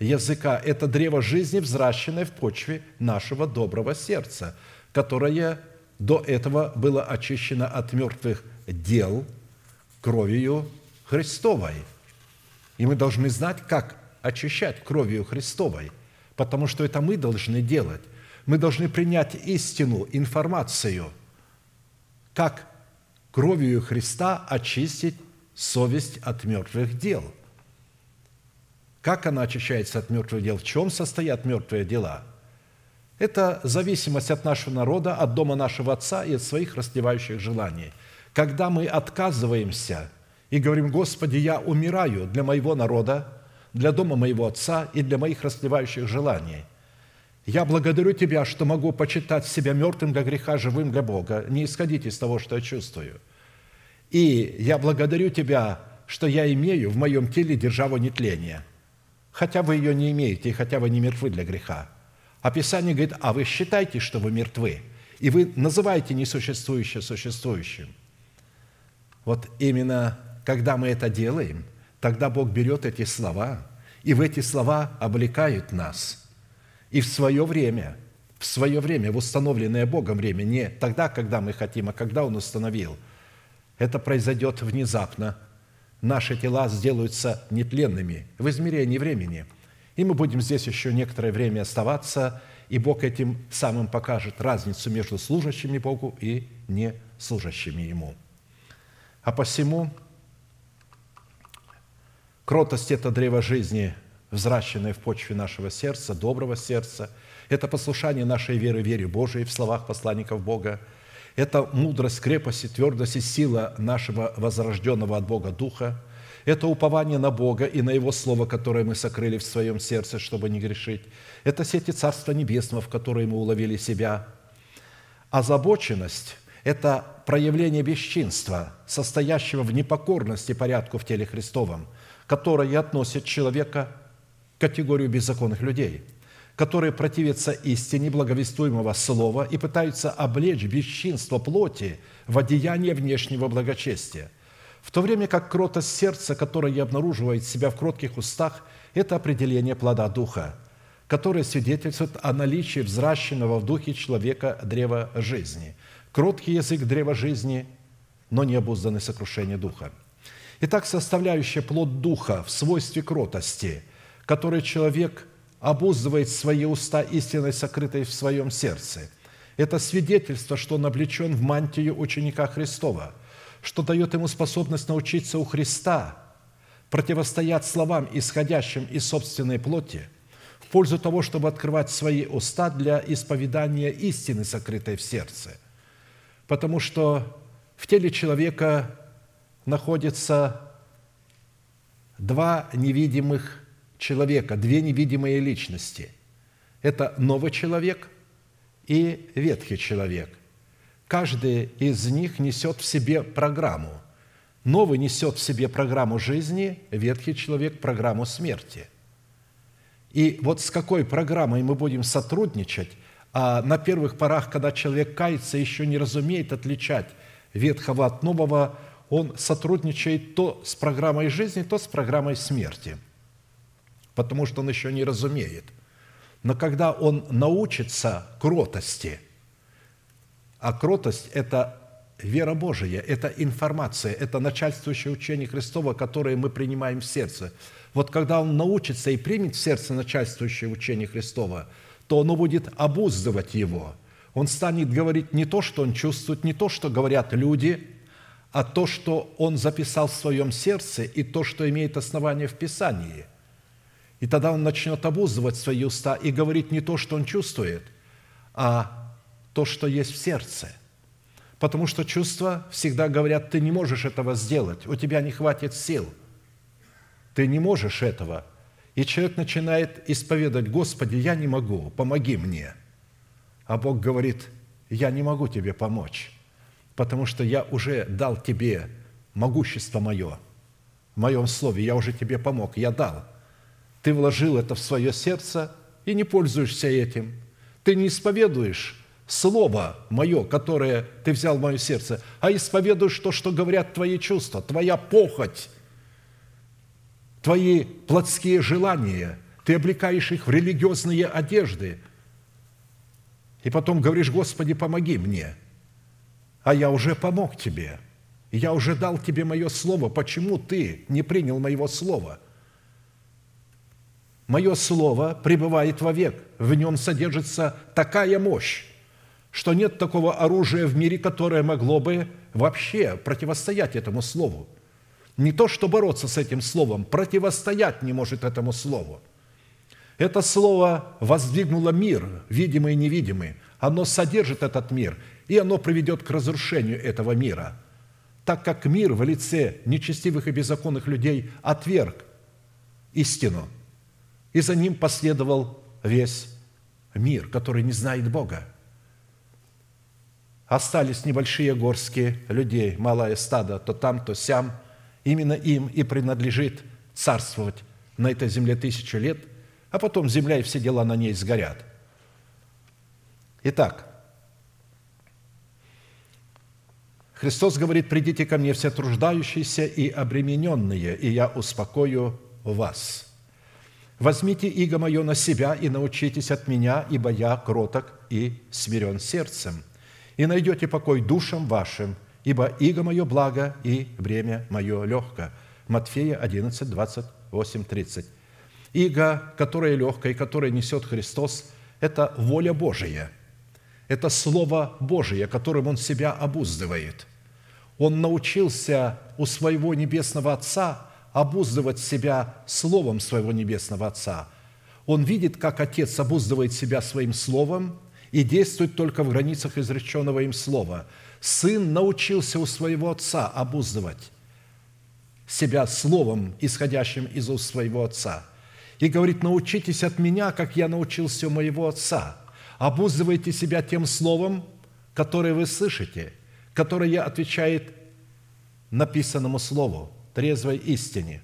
языка – это древо жизни, взращенное в почве нашего доброго сердца, которое до этого было очищено от мертвых дел кровью Христовой. И мы должны знать, как очищать кровью Христовой, потому что это мы должны делать. Мы должны принять истину, информацию, как кровью Христа очистить совесть от мертвых дел – как она очищается от мертвых дел? В чем состоят мертвые дела? Это зависимость от нашего народа, от дома нашего Отца и от своих растлевающих желаний. Когда мы отказываемся и говорим, «Господи, я умираю для моего народа, для дома моего Отца и для моих растлевающих желаний», я благодарю Тебя, что могу почитать себя мертвым для греха, живым для Бога. Не исходите из того, что я чувствую. И я благодарю Тебя, что я имею в моем теле державу нетления – хотя вы ее не имеете, и хотя вы не мертвы для греха. А Писание говорит, а вы считаете, что вы мертвы, и вы называете несуществующее существующим. Вот именно когда мы это делаем, тогда Бог берет эти слова, и в эти слова облекают нас. И в свое время, в свое время, в установленное Богом время, не тогда, когда мы хотим, а когда Он установил, это произойдет внезапно – наши тела сделаются нетленными в измерении времени. И мы будем здесь еще некоторое время оставаться, и Бог этим самым покажет разницу между служащими Богу и не служащими Ему. А посему кротость – это древо жизни, взращенное в почве нашего сердца, доброго сердца. Это послушание нашей веры, вере Божией в словах посланников Бога – это мудрость, крепость и твердость и сила нашего возрожденного от Бога Духа. Это упование на Бога и на Его Слово, которое мы сокрыли в своем сердце, чтобы не грешить. Это сети Царства Небесного, в которые мы уловили себя. Озабоченность – это проявление бесчинства, состоящего в непокорности порядку в теле Христовом, которое относит человека к категорию беззаконных людей – которые противятся истине благовествуемого слова и пытаются облечь бесчинство плоти в одеяние внешнего благочестия, в то время как кротость сердца, которое обнаруживает себя в кротких устах, это определение плода Духа, которое свидетельствует о наличии взращенного в Духе человека древа жизни. Кроткий язык древа жизни, но не обузданный сокрушение Духа. Итак, составляющая плод Духа в свойстве кротости, который человек – обуздывает свои уста истиной, сокрытой в своем сердце. Это свидетельство, что он облечен в мантию ученика Христова, что дает ему способность научиться у Христа противостоять словам, исходящим из собственной плоти, в пользу того, чтобы открывать свои уста для исповедания истины, сокрытой в сердце. Потому что в теле человека находится два невидимых человека, две невидимые личности. Это новый человек и ветхий человек. Каждый из них несет в себе программу. Новый несет в себе программу жизни, ветхий человек – программу смерти. И вот с какой программой мы будем сотрудничать, а на первых порах, когда человек кается, еще не разумеет отличать ветхого от нового, он сотрудничает то с программой жизни, то с программой смерти – потому что он еще не разумеет. Но когда он научится кротости, а кротость – это вера Божия, это информация, это начальствующее учение Христова, которое мы принимаем в сердце. Вот когда он научится и примет в сердце начальствующее учение Христова, то оно будет обуздывать его. Он станет говорить не то, что он чувствует, не то, что говорят люди, а то, что он записал в своем сердце и то, что имеет основание в Писании – и тогда он начнет обуздывать свои уста и говорить не то, что он чувствует, а то, что есть в сердце. Потому что чувства всегда говорят, ты не можешь этого сделать, у тебя не хватит сил. Ты не можешь этого. И человек начинает исповедать, Господи, я не могу, помоги мне. А Бог говорит, я не могу тебе помочь, потому что я уже дал тебе могущество мое. В моем слове я уже тебе помог, я дал – Ты вложил это в свое сердце и не пользуешься этим. Ты не исповедуешь Слово мое, которое ты взял в мое сердце, а исповедуешь то, что говорят твои чувства, твоя похоть, твои плотские желания. Ты облекаешь их в религиозные одежды. И потом говоришь, Господи, помоги мне. А я уже помог тебе. Я уже дал тебе мое слово. Почему ты не принял моего слова? Мое слово пребывает вовек. В нем содержится такая мощь, что нет такого оружия в мире, которое могло бы вообще противостоять этому слову. Не то, что бороться с этим словом, противостоять не может этому слову. Это слово воздвигнуло мир, видимый и невидимый. Оно содержит этот мир, и оно приведет к разрушению этого мира. Так как мир в лице нечестивых и беззаконных людей отверг истину, и за ним последовал весь мир, который не знает Бога – остались небольшие горские людей, малое стадо, то там, то сям. Именно им и принадлежит царствовать на этой земле тысячу лет, а потом земля и все дела на ней сгорят. Итак, Христос говорит, «Придите ко мне все труждающиеся и обремененные, и я успокою вас. Возьмите иго мое на себя и научитесь от меня, ибо я кроток и смирен сердцем, и найдете покой душам вашим, ибо иго мое благо и бремя мое легко». Матфея 11, 28, 30. Иго, которое легкое, которое несет Христос, это воля Божия. Это Слово Божие, которым Он себя обуздывает. Он научился у своего Небесного Отца обуздывать себя Словом своего Небесного Отца. Он видит, как Отец обуздывает себя своим Словом – и действует только в границах изреченного им слова. Сын научился у своего отца обуздывать себя словом, исходящим из уст своего отца. И говорит, научитесь от меня, как я научился у моего отца. Обуздывайте себя тем словом, которое вы слышите, которое отвечает написанному слову, трезвой истине.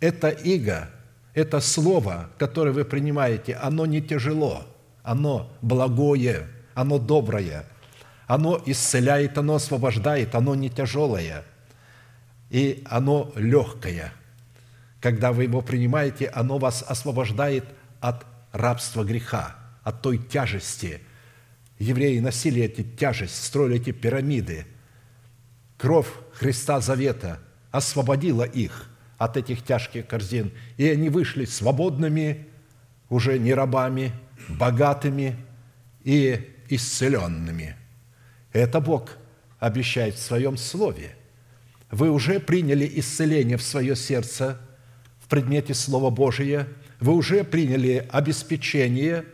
Это иго, это слово, которое вы принимаете, оно не тяжело – оно благое, оно доброе, оно исцеляет, оно освобождает, оно не тяжелое, и оно легкое. Когда вы его принимаете, оно вас освобождает от рабства греха, от той тяжести. Евреи носили эти тяжесть, строили эти пирамиды. Кровь Христа Завета освободила их от этих тяжких корзин, и они вышли свободными, уже не рабами – богатыми и исцеленными. Это Бог обещает в Своем Слове. Вы уже приняли исцеление в свое сердце в предмете Слова Божия, вы уже приняли обеспечение,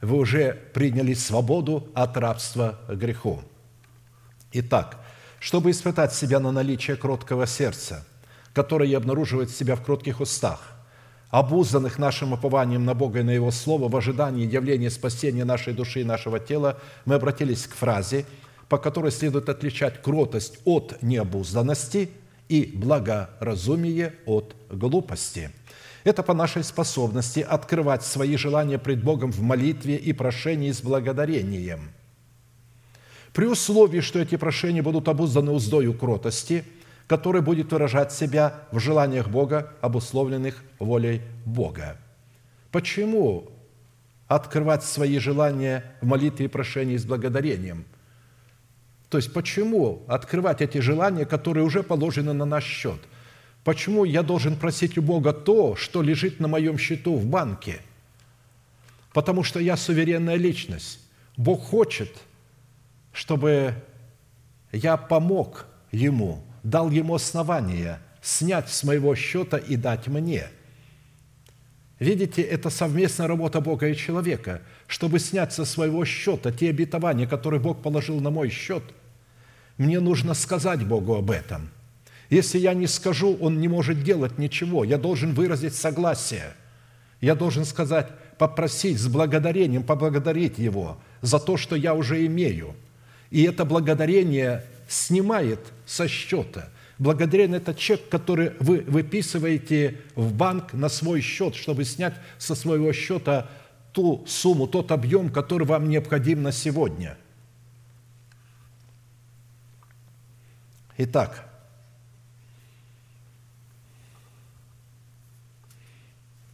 вы уже приняли свободу от рабства греху. Итак, чтобы испытать себя на наличие кроткого сердца, которое обнаруживает себя в кротких устах, обузданных нашим упованием на Бога и на Его Слово, в ожидании явления спасения нашей души и нашего тела, мы обратились к фразе, по которой следует отличать кротость от необузданности и благоразумие от глупости. Это по нашей способности открывать свои желания пред Богом в молитве и прошении с благодарением. При условии, что эти прошения будут обузданы уздою кротости – который будет выражать себя в желаниях Бога, обусловленных волей Бога. Почему открывать свои желания в молитве и прошении с благодарением? То есть почему открывать эти желания, которые уже положены на наш счет? Почему я должен просить у Бога то, что лежит на моем счету в банке? Потому что я суверенная личность. Бог хочет, чтобы я помог Ему – дал ему основание снять с моего счета и дать мне. Видите, это совместная работа Бога и человека, чтобы снять со своего счета те обетования, которые Бог положил на мой счет. Мне нужно сказать Богу об этом. Если я не скажу, Он не может делать ничего. Я должен выразить согласие. Я должен сказать, попросить с благодарением, поблагодарить Его за то, что я уже имею. И это благодарение снимает со счета. Благодарение – это чек, который вы выписываете в банк на свой счет, чтобы снять со своего счета ту сумму, тот объем, который вам необходим на сегодня. Итак,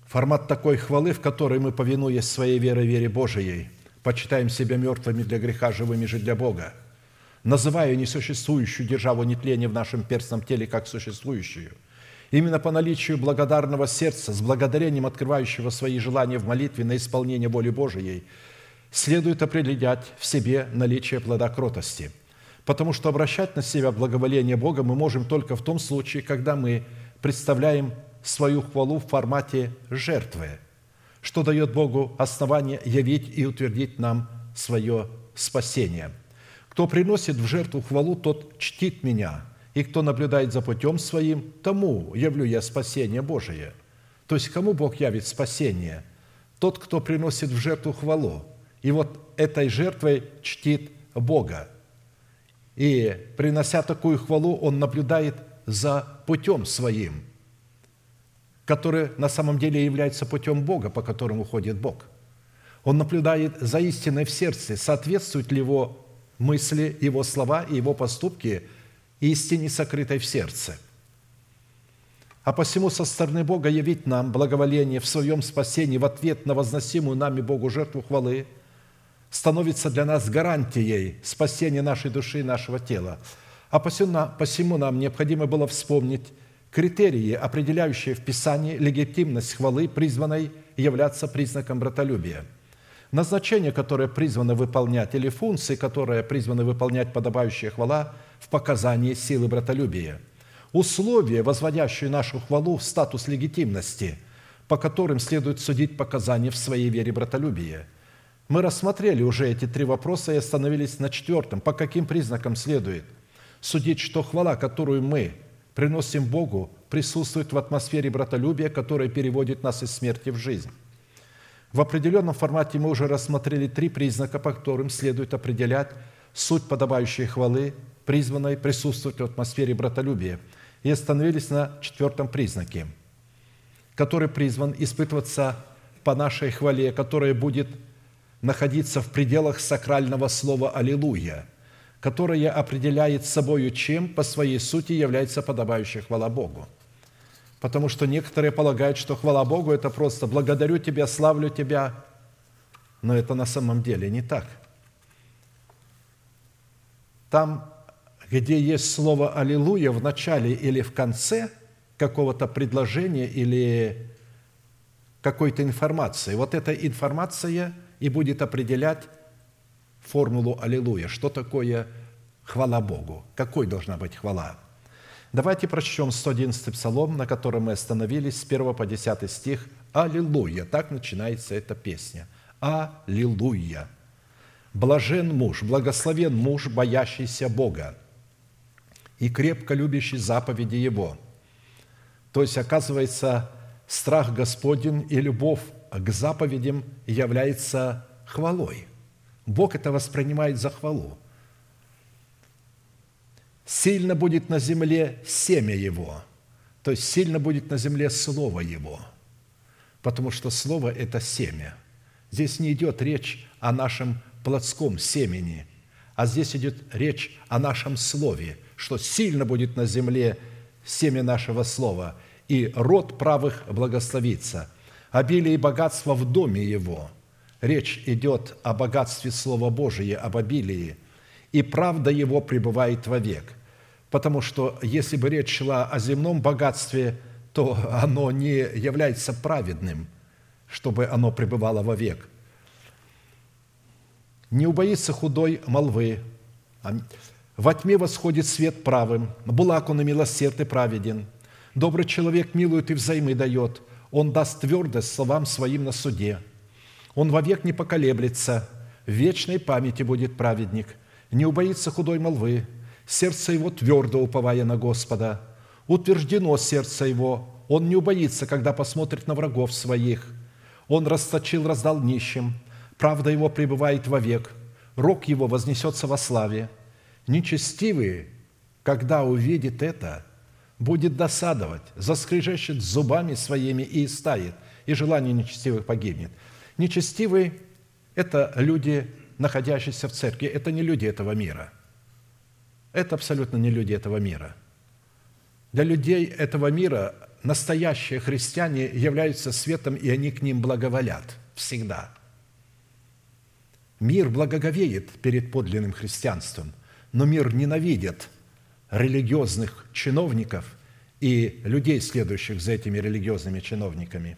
формат такой хвалы, в которой мы, повинуясь своей верой, вере Божией, почитаем себя мертвыми для греха, живыми же для Бога – называя несуществующую державу нетления в нашем перстном теле как существующую. Именно по наличию благодарного сердца, с благодарением открывающего свои желания в молитве на исполнение воли Божией, следует определять в себе наличие плода кротости. Потому что обращать на себя благоволение Бога мы можем только в том случае, когда мы представляем свою хвалу в формате жертвы, что дает Богу основание явить и утвердить нам свое спасение – кто приносит в жертву хвалу, тот чтит меня, и кто наблюдает за путем своим, тому явлю я спасение Божие». То есть кому Бог явит спасение? Тот, кто приносит в жертву хвалу. И вот этой жертвой чтит Бога. И принося такую хвалу, он наблюдает за путем своим, который на самом деле является путем Бога, по которому ходит Бог. Он наблюдает за истиной в сердце, соответствует ли его мысли, его слова и его поступки истине, сокрытой в сердце. А посему со стороны Бога явить нам благоволение в своем спасении в ответ на возносимую нами Богу жертву хвалы становится для нас гарантией спасения нашей души и нашего тела. А посему нам необходимо было вспомнить критерии, определяющие в Писании легитимность хвалы, призванной являться признаком братолюбия – назначение, которое призвано выполнять, или функции, которые призваны выполнять подобающая хвала в показании силы братолюбия, условия, возводящие нашу хвалу в статус легитимности, по которым следует судить показания в своей вере братолюбия. Мы рассмотрели уже эти три вопроса и остановились на четвертом. По каким признакам следует судить, что хвала, которую мы приносим Богу, присутствует в атмосфере братолюбия, которая переводит нас из смерти в жизнь. В определенном формате мы уже рассмотрели три признака, по которым следует определять суть подобающей хвалы, призванной присутствовать в атмосфере братолюбия, и остановились на четвертом признаке, который призван испытываться по нашей хвале, которая будет находиться в пределах сакрального слова «Аллилуйя», которое определяет собою, чем по своей сути является подобающая хвала Богу – Потому что некоторые полагают, что хвала Богу – это просто «благодарю Тебя, славлю Тебя». Но это на самом деле не так. Там, где есть слово «Аллилуйя» в начале или в конце какого-то предложения или какой-то информации, вот эта информация и будет определять формулу «Аллилуйя», что такое хвала Богу, какой должна быть хвала – Давайте прочтем 111 псалом, на котором мы остановились, с 1 по 10 стих. «Аллилуйя!» Так начинается эта песня. «Аллилуйя!» «Блажен муж, благословен муж, боящийся Бога и крепко любящий заповеди Его». То есть, оказывается, страх Господень и любовь к заповедям является хвалой. Бог это воспринимает за хвалу сильно будет на земле семя его, то есть сильно будет на земле слово его, потому что слово – это семя. Здесь не идет речь о нашем плотском семени, а здесь идет речь о нашем слове, что сильно будет на земле семя нашего слова, и род правых благословится, обилие и богатство в доме его. Речь идет о богатстве Слова Божия, об обилии, и правда его пребывает вовек – Потому что если бы речь шла о земном богатстве, то оно не является праведным, чтобы оно пребывало вовек. Не убоится худой молвы. Во тьме восходит свет правым. Булак он и милосерд и праведен. Добрый человек милует и взаймы дает. Он даст твердость словам своим на суде. Он вовек не поколеблется. В вечной памяти будет праведник. Не убоится худой молвы сердце его твердо уповая на Господа. Утверждено сердце его, он не убоится, когда посмотрит на врагов своих. Он расточил, раздал нищим, правда его пребывает вовек, рог его вознесется во славе. Нечестивый, когда увидит это, будет досадовать, заскрежещет зубами своими и истает, и желание нечестивых погибнет. Нечестивые – это люди, находящиеся в церкви, это не люди этого мира. Это абсолютно не люди этого мира. Для людей этого мира настоящие христиане являются светом, и они к ним благоволят всегда. Мир благоговеет перед подлинным христианством, но мир ненавидит религиозных чиновников и людей, следующих за этими религиозными чиновниками.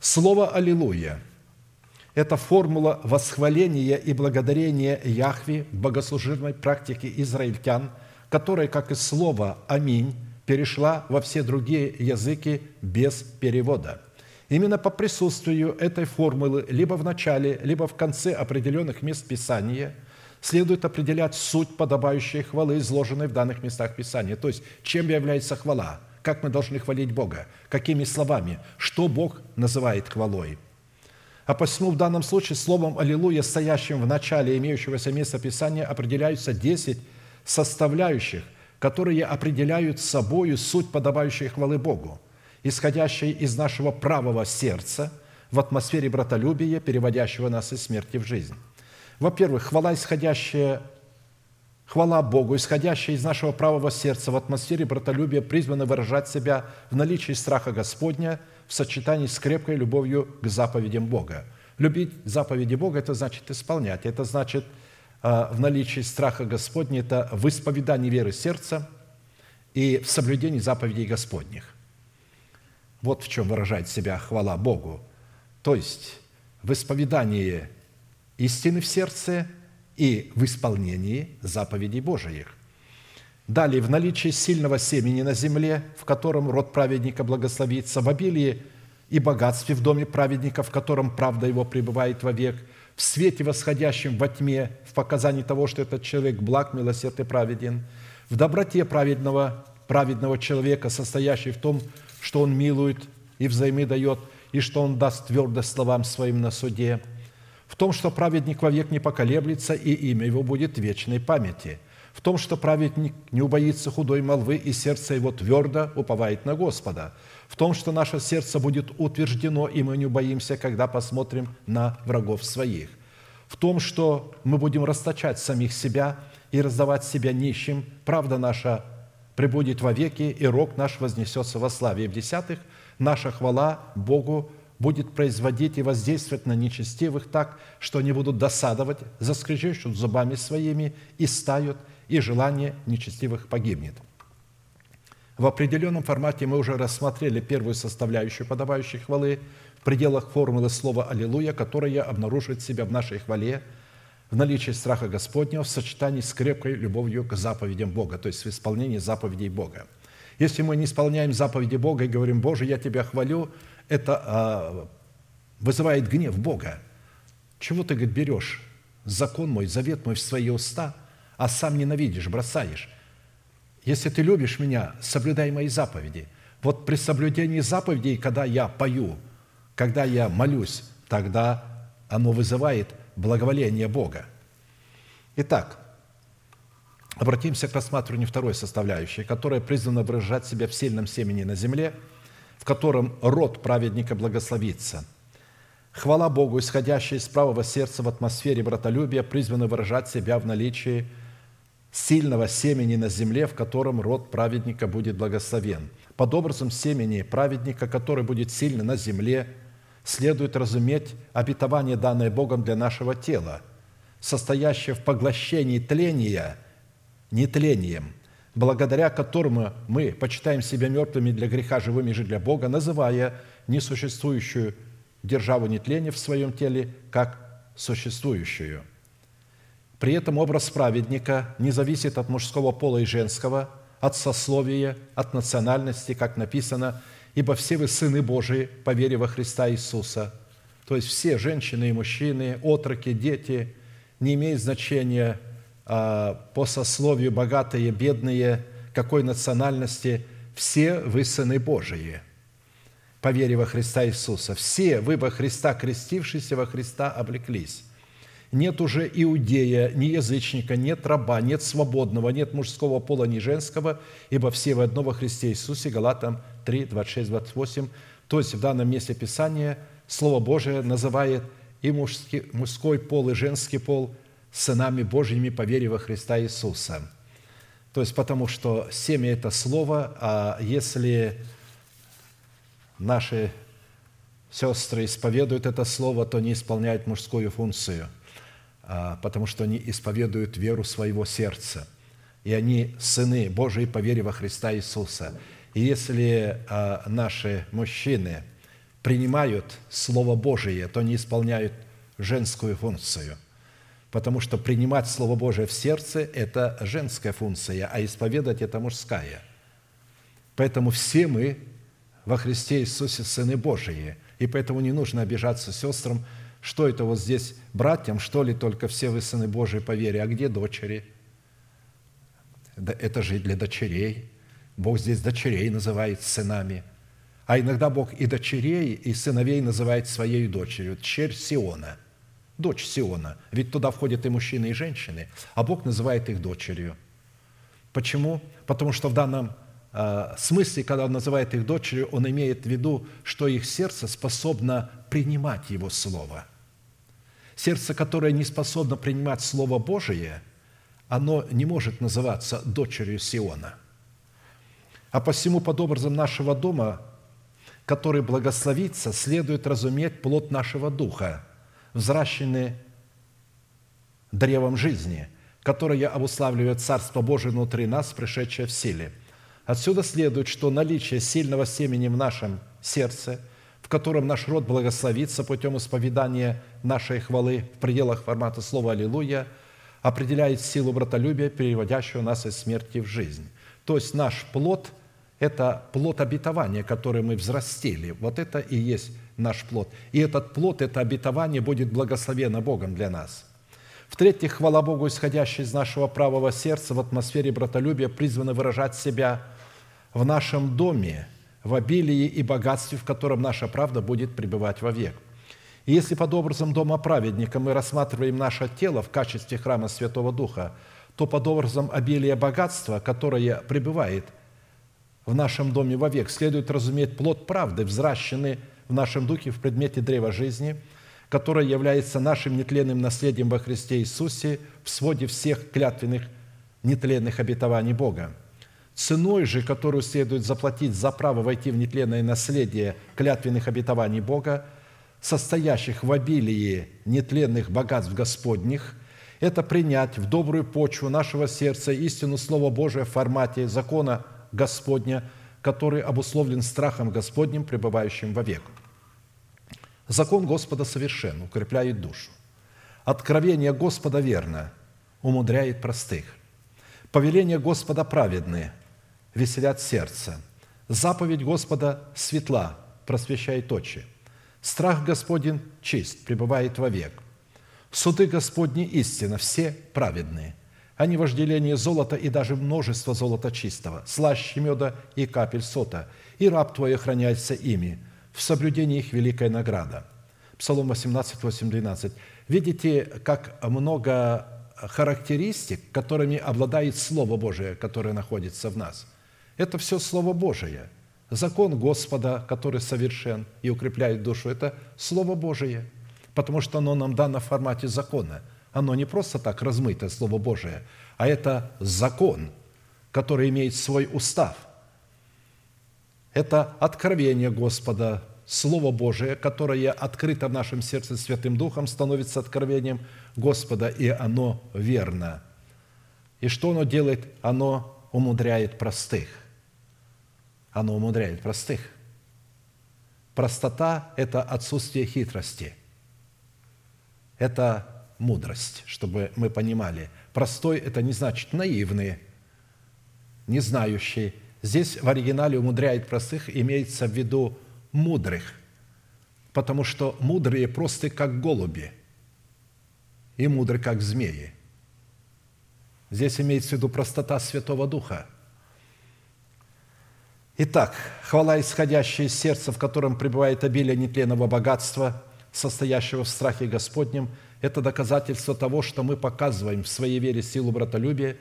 Слово «Аллилуйя» – это формула восхваления и благодарения Яхве богослужебной практике израильтян, которая, как и слово «Аминь», перешла во все другие языки без перевода. Именно по присутствию этой формулы либо в начале, либо в конце определенных мест Писания – следует определять суть подобающей хвалы, изложенной в данных местах Писания. То есть, чем является хвала, как мы должны хвалить Бога, какими словами, что Бог называет хвалой. А посему в данном случае словом «Аллилуйя», стоящим в начале имеющегося места Писания, определяются 10 составляющих, которые определяют собою суть подобающей хвалы Богу, исходящей из нашего правого сердца в атмосфере братолюбия, переводящего нас из смерти в жизнь. Во-первых, хвала, исходящая, хвала Богу, исходящая из нашего правого сердца в атмосфере братолюбия, призвана выражать себя в наличии страха Господня в сочетании с крепкой любовью к заповедям Бога. Любить заповеди Бога – это значит исполнять, это значит а, в наличии страха Господня, это в исповедании веры сердца и в соблюдении заповедей Господних. Вот в чем выражает себя хвала Богу. То есть в исповедании истины в сердце и в исполнении заповедей Божиих. Далее, в наличии сильного семени на земле, в котором род праведника благословится, в обилии и богатстве в доме праведника, в котором правда его пребывает вовек, в свете, восходящем во тьме, в показании того, что этот человек благ, милосерд и праведен, в доброте праведного, праведного человека, состоящей в том, что он милует и взаймы дает, и что он даст твердость словам своим на суде – в том, что праведник вовек не поколеблется, и имя его будет в вечной памяти, в том, что праведник не убоится худой молвы, и сердце его твердо уповает на Господа, в том, что наше сердце будет утверждено, и мы не убоимся, когда посмотрим на врагов своих, в том, что мы будем расточать самих себя и раздавать себя нищим, правда наша пребудет вовеки, и рог наш вознесется во славе. И в-десятых, наша хвала Богу будет производить и воздействовать на нечестивых так, что они будут досадовать, заскрежещут зубами своими и стают, и желание нечестивых погибнет. В определенном формате мы уже рассмотрели первую составляющую подобающей хвалы в пределах формулы слова «Аллилуйя», которая обнаруживает себя в нашей хвале, в наличии страха Господнего в сочетании с крепкой любовью к заповедям Бога, то есть в исполнении заповедей Бога. Если мы не исполняем заповеди Бога и говорим, «Боже, я Тебя хвалю», это а, вызывает гнев Бога. Чего ты, говорит, берешь закон мой, завет мой в свои уста, а сам ненавидишь, бросаешь? Если ты любишь меня, соблюдай мои заповеди. Вот при соблюдении заповедей, когда я пою, когда я молюсь, тогда оно вызывает благоволение Бога. Итак, обратимся к рассматриванию второй составляющей, которая призвана выражать себя в сильном семени на земле – в котором род праведника благословится. Хвала Богу, исходящая из правого сердца в атмосфере братолюбия, призвана выражать себя в наличии сильного семени на земле, в котором род праведника будет благословен. Под образом семени праведника, который будет сильно на земле, следует разуметь обетование, данное Богом для нашего тела, состоящее в поглощении тления нетлением – благодаря которому мы почитаем себя мертвыми для греха, живыми же для Бога, называя несуществующую державу нетления в своем теле как существующую. При этом образ праведника не зависит от мужского пола и женского, от сословия, от национальности, как написано, «Ибо все вы сыны Божии по вере во Христа Иисуса». То есть все женщины и мужчины, отроки, дети, не имеет значения – по сословию богатые, бедные, какой национальности, все вы сыны Божии по вере во Христа Иисуса. Все вы во Христа, крестившиеся во Христа, облеклись. нет уже иудея, ни язычника, нет раба, нет свободного, нет мужского пола, ни женского, ибо все вы одно во Христе Иисусе». Галатам 3, 26, 28. То есть в данном месте Писания Слово Божие называет и мужский, мужской пол, и женский пол сынами Божьими по вере во Христа Иисуса. То есть потому что семя – это слово, а если наши сестры исповедуют это слово, то не исполняют мужскую функцию – а, потому что они исповедуют веру своего сердца. И они сыны Божии по вере во Христа Иисуса. И если а, наши мужчины принимают Слово Божие, то они исполняют женскую функцию. Потому что принимать Слово Божие в сердце – это женская функция, а исповедать – это мужская. Поэтому все мы во Христе Иисусе сыны Божии. И поэтому не нужно обижаться сестрам, что это вот здесь братьям, что ли, только все вы сыны Божии по вере, а где дочери? Это же для дочерей. Бог здесь дочерей называет сынами. А иногда Бог и дочерей, и сыновей называет своей дочерью. Черь Сиона, дочь Сиона. Ведь туда входят и мужчины, и женщины. А Бог называет их дочерью. Почему? Потому что в данном а, смысле, когда он называет их дочерью, он имеет в виду, что их сердце способно принимать Его Слово – Сердце, которое не способно принимать Слово Божие, оно не может называться дочерью Сиона. А посему под образом нашего дома, который благословится, следует разуметь плод нашего духа, взращенный древом жизни, которое обуславливает Царство Божие внутри нас, пришедшее в силе. Отсюда следует, что наличие сильного семени в нашем сердце – в котором наш род благословится путем исповедания нашей хвалы в пределах формата слова «Аллилуйя», определяет силу братолюбия, переводящего нас из смерти в жизнь. То есть наш плод – это плод обетования, который мы взрастили. Вот это и есть наш плод. И этот плод, это обетование будет благословено Богом для нас. В-третьих, хвала Богу, исходящая из нашего правого сердца в атмосфере братолюбия, призвана выражать себя в нашем доме – в обилии и богатстве, в котором наша правда будет пребывать вовек. И если под образом дома праведника мы рассматриваем наше тело в качестве храма Святого Духа, то под образом обилия богатства, которое пребывает в нашем доме вовек, следует разуметь плод правды, взращенный в нашем духе в предмете древа жизни, которое является нашим нетленным наследием во Христе Иисусе в своде всех клятвенных нетленных обетований Бога – Ценой же, которую следует заплатить за право войти в нетленное наследие клятвенных обетований Бога, состоящих в обилии нетленных богатств Господних, это принять в добрую почву нашего сердца истину Слова Божия в формате закона Господня, который обусловлен страхом Господним, пребывающим вовек. Закон Господа совершен, укрепляет душу. Откровение Господа верно, умудряет простых. Повеление Господа праведны, веселят сердце. Заповедь Господа светла, просвещает очи. Страх Господень чист, пребывает вовек. Суды Господни истина, все праведные. Они вожделение золота и даже множество золота чистого, слаще меда и капель сота, и раб твой охраняется ими, в соблюдении их великая награда. Псалом 18, 8, 12. Видите, как много характеристик, которыми обладает Слово Божие, которое находится в нас – это все Слово Божие. Закон Господа, который совершен и укрепляет душу, это Слово Божие, потому что оно нам дано в формате закона. Оно не просто так размыто, Слово Божие, а это закон, который имеет свой устав. Это откровение Господа, Слово Божие, которое открыто в нашем сердце Святым Духом, становится откровением Господа, и оно верно. И что оно делает? Оно умудряет простых оно умудряет простых. Простота – это отсутствие хитрости. Это мудрость, чтобы мы понимали. Простой – это не значит наивный, не знающий. Здесь в оригинале умудряет простых имеется в виду мудрых, потому что мудрые просты, как голуби, и мудры, как змеи. Здесь имеется в виду простота Святого Духа – Итак, хвала, исходящая из сердца, в котором пребывает обилие нетленного богатства, состоящего в страхе Господнем, это доказательство того, что мы показываем в своей вере силу братолюбия,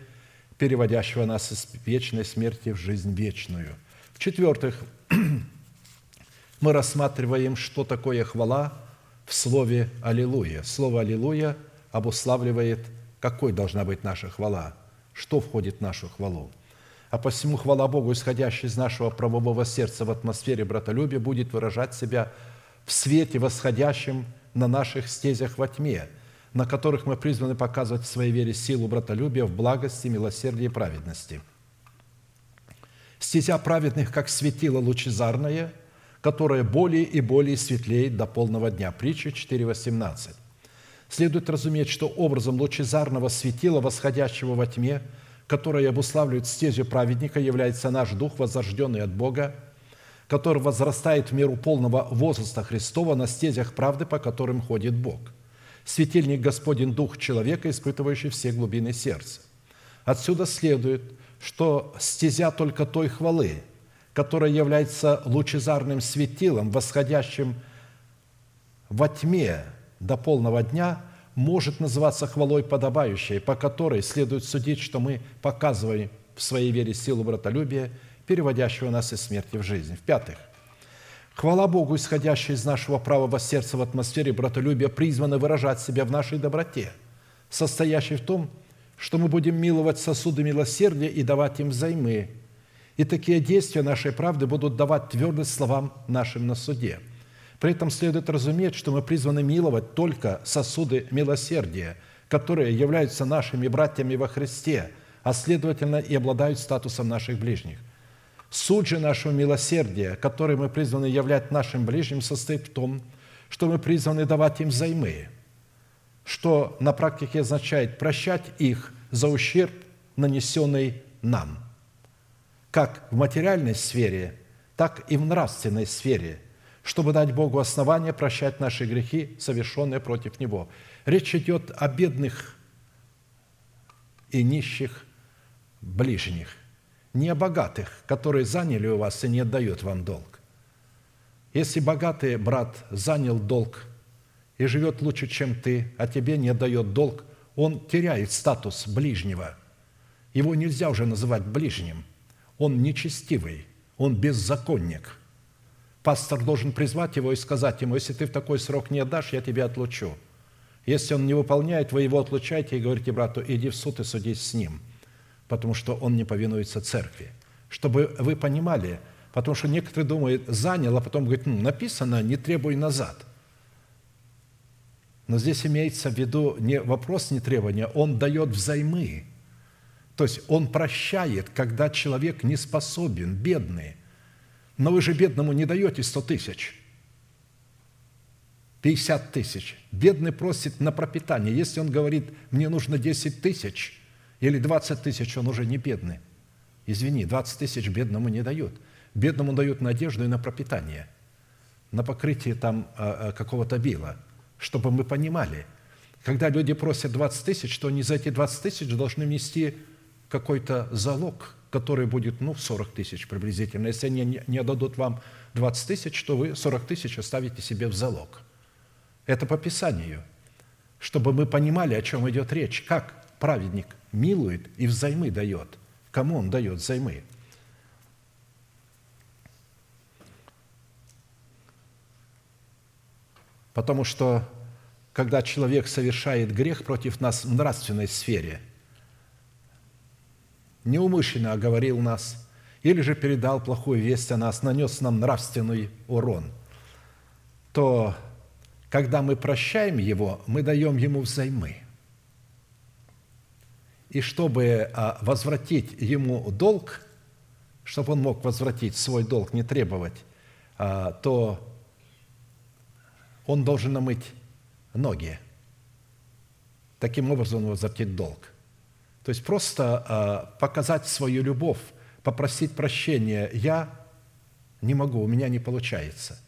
переводящего нас из вечной смерти в жизнь вечную. В-четвертых, мы рассматриваем, что такое хвала в слове «Аллилуйя». Слово «Аллилуйя» обуславливает, какой должна быть наша хвала, что входит в нашу хвалу. А посему хвала Богу, исходящая из нашего правового сердца в атмосфере братолюбия, будет выражать себя в свете, восходящем на наших стезях во тьме, на которых мы призваны показывать в своей вере силу братолюбия в благости, милосердии и праведности. Стезя праведных, как светило лучезарное – которое более и более светлеет до полного дня. Притча 4.18. Следует разуметь, что образом лучезарного светила, восходящего во тьме, которое обуславливает стезю праведника, является наш дух, возрожденный от Бога, который возрастает в меру полного возраста Христова на стезях правды, по которым ходит Бог. Светильник Господень Дух человека, испытывающий все глубины сердца. Отсюда следует, что стезя только той хвалы – которое является лучезарным светилом, восходящим во тьме до полного дня, может называться хвалой подобающей, по которой следует судить, что мы показываем в своей вере силу братолюбия, переводящего нас из смерти в жизнь. В-пятых, хвала Богу, исходящая из нашего правого сердца в атмосфере братолюбия, призвана выражать себя в нашей доброте, состоящей в том, что мы будем миловать сосуды милосердия и давать им взаймы, и такие действия нашей правды будут давать твердость словам нашим на суде. При этом следует разуметь, что мы призваны миловать только сосуды милосердия, которые являются нашими братьями во Христе, а следовательно и обладают статусом наших ближних. Суть же нашего милосердия, который мы призваны являть нашим ближним, состоит в том, что мы призваны давать им взаймы, что на практике означает прощать их за ущерб, нанесенный нам – как в материальной сфере, так и в нравственной сфере, чтобы дать Богу основание прощать наши грехи, совершенные против Него. Речь идет о бедных и нищих ближних, не о богатых, которые заняли у вас и не отдают вам долг. Если богатый брат занял долг и живет лучше, чем ты, а тебе не отдает долг, он теряет статус ближнего. Его нельзя уже называть ближним – он нечестивый, он беззаконник. Пастор должен призвать его и сказать ему, если ты в такой срок не отдашь, я тебя отлучу. Если он не выполняет, вы его отлучаете и говорите брату, иди в суд и судись с ним, потому что он не повинуется церкви. Чтобы вы понимали, потому что некоторые думают, занял, а потом говорят, ну, написано, не требуй назад. Но здесь имеется в виду не вопрос не требования, он дает взаймы – то есть он прощает, когда человек не способен, бедный. Но вы же бедному не даете 100 тысяч, 50 тысяч. Бедный просит на пропитание. Если он говорит, мне нужно 10 тысяч или 20 тысяч, он уже не бедный. Извини, 20 тысяч бедному не дают. Бедному дают надежду и на пропитание, на покрытие там а, а, какого-то била, чтобы мы понимали. Когда люди просят 20 тысяч, то они за эти 20 тысяч должны внести какой-то залог, который будет, ну, 40 тысяч приблизительно. Если они не отдадут вам 20 тысяч, то вы 40 тысяч оставите себе в залог. Это по Писанию, чтобы мы понимали, о чем идет речь, как праведник милует и взаймы дает. Кому он дает взаймы? Потому что, когда человек совершает грех против нас в нравственной сфере – неумышленно оговорил нас или же передал плохую весть о нас, нанес нам нравственный урон, то когда мы прощаем его, мы даем ему взаймы. И чтобы а, возвратить ему долг, чтобы он мог возвратить свой долг, не требовать, а, то он должен намыть ноги. Таким образом он возвратит долг. То есть просто а, показать свою любовь, попросить прощения. Я не могу, у меня не получается.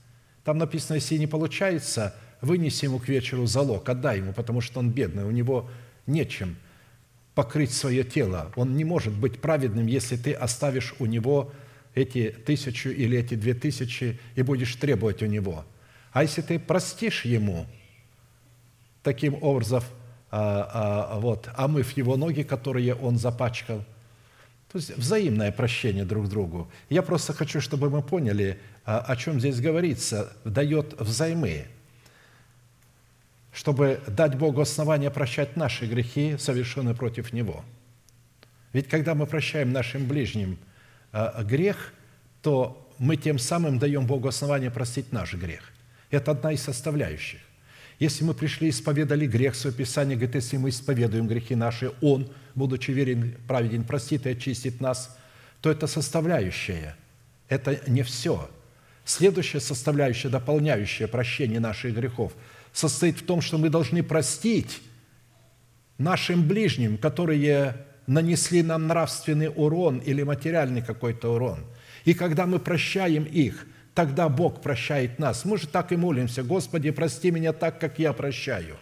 Там написано, если не получается, вынеси ему к вечеру залог, отдай ему, потому что он бедный, у него нечем покрыть свое тело. Он не может быть праведным, если ты оставишь у него эти тысячу или эти две тысячи и будешь требовать у него. А если ты простишь ему, таким образом, а, а, вот, омыв его ноги, которые он запачкал, то есть взаимное прощение друг другу. Я просто хочу, чтобы мы поняли, а, о чем здесь говорится. Дает взаймы, чтобы дать Богу основание прощать наши грехи, совершенные против Него. Ведь когда мы прощаем нашим ближним а, грех, то мы тем самым даем Богу основание простить наш грех. Это одна из составляющих. Если мы пришли и исповедали грех, свое Писание говорит, если мы исповедуем грехи наши, Он, будучи верен, праведен, простит и очистит нас, то это составляющая. Это не все. Следующая составляющая, дополняющая прощение наших грехов, состоит в том, что мы должны простить нашим ближним, которые нанесли нам нравственный урон или материальный какой-то урон. И когда мы прощаем их – тогда Бог прощает нас. Мы же так и молимся, Господи, прости меня так, как я прощаю.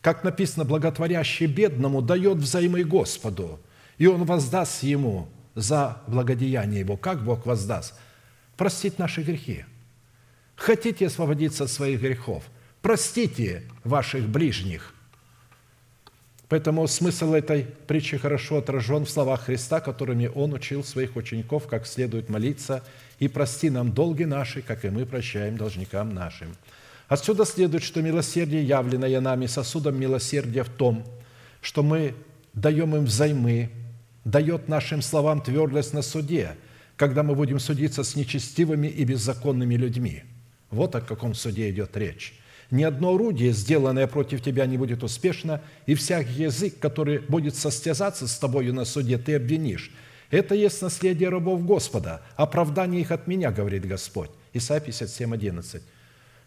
Как написано, благотворящий бедному дает взаймы Господу, и он воздаст ему за благодеяние его. Как Бог воздаст? Простить наши грехи. Хотите освободиться от своих грехов? Простите ваших ближних – Поэтому смысл этой притчи хорошо отражен в словах Христа, которыми Он учил своих учеников, как следует молиться, «И прости нам долги наши, как и мы прощаем должникам нашим». Отсюда следует, что милосердие, явленное нами сосудом милосердия в том, что мы даем им взаймы, дает нашим словам твердость на суде, когда мы будем судиться с нечестивыми и беззаконными людьми. Вот о каком суде идет речь ни одно орудие, сделанное против тебя, не будет успешно, и всякий язык, который будет состязаться с тобою на суде, ты обвинишь. Это есть наследие рабов Господа, оправдание их от меня, говорит Господь. Исайя 57, 11.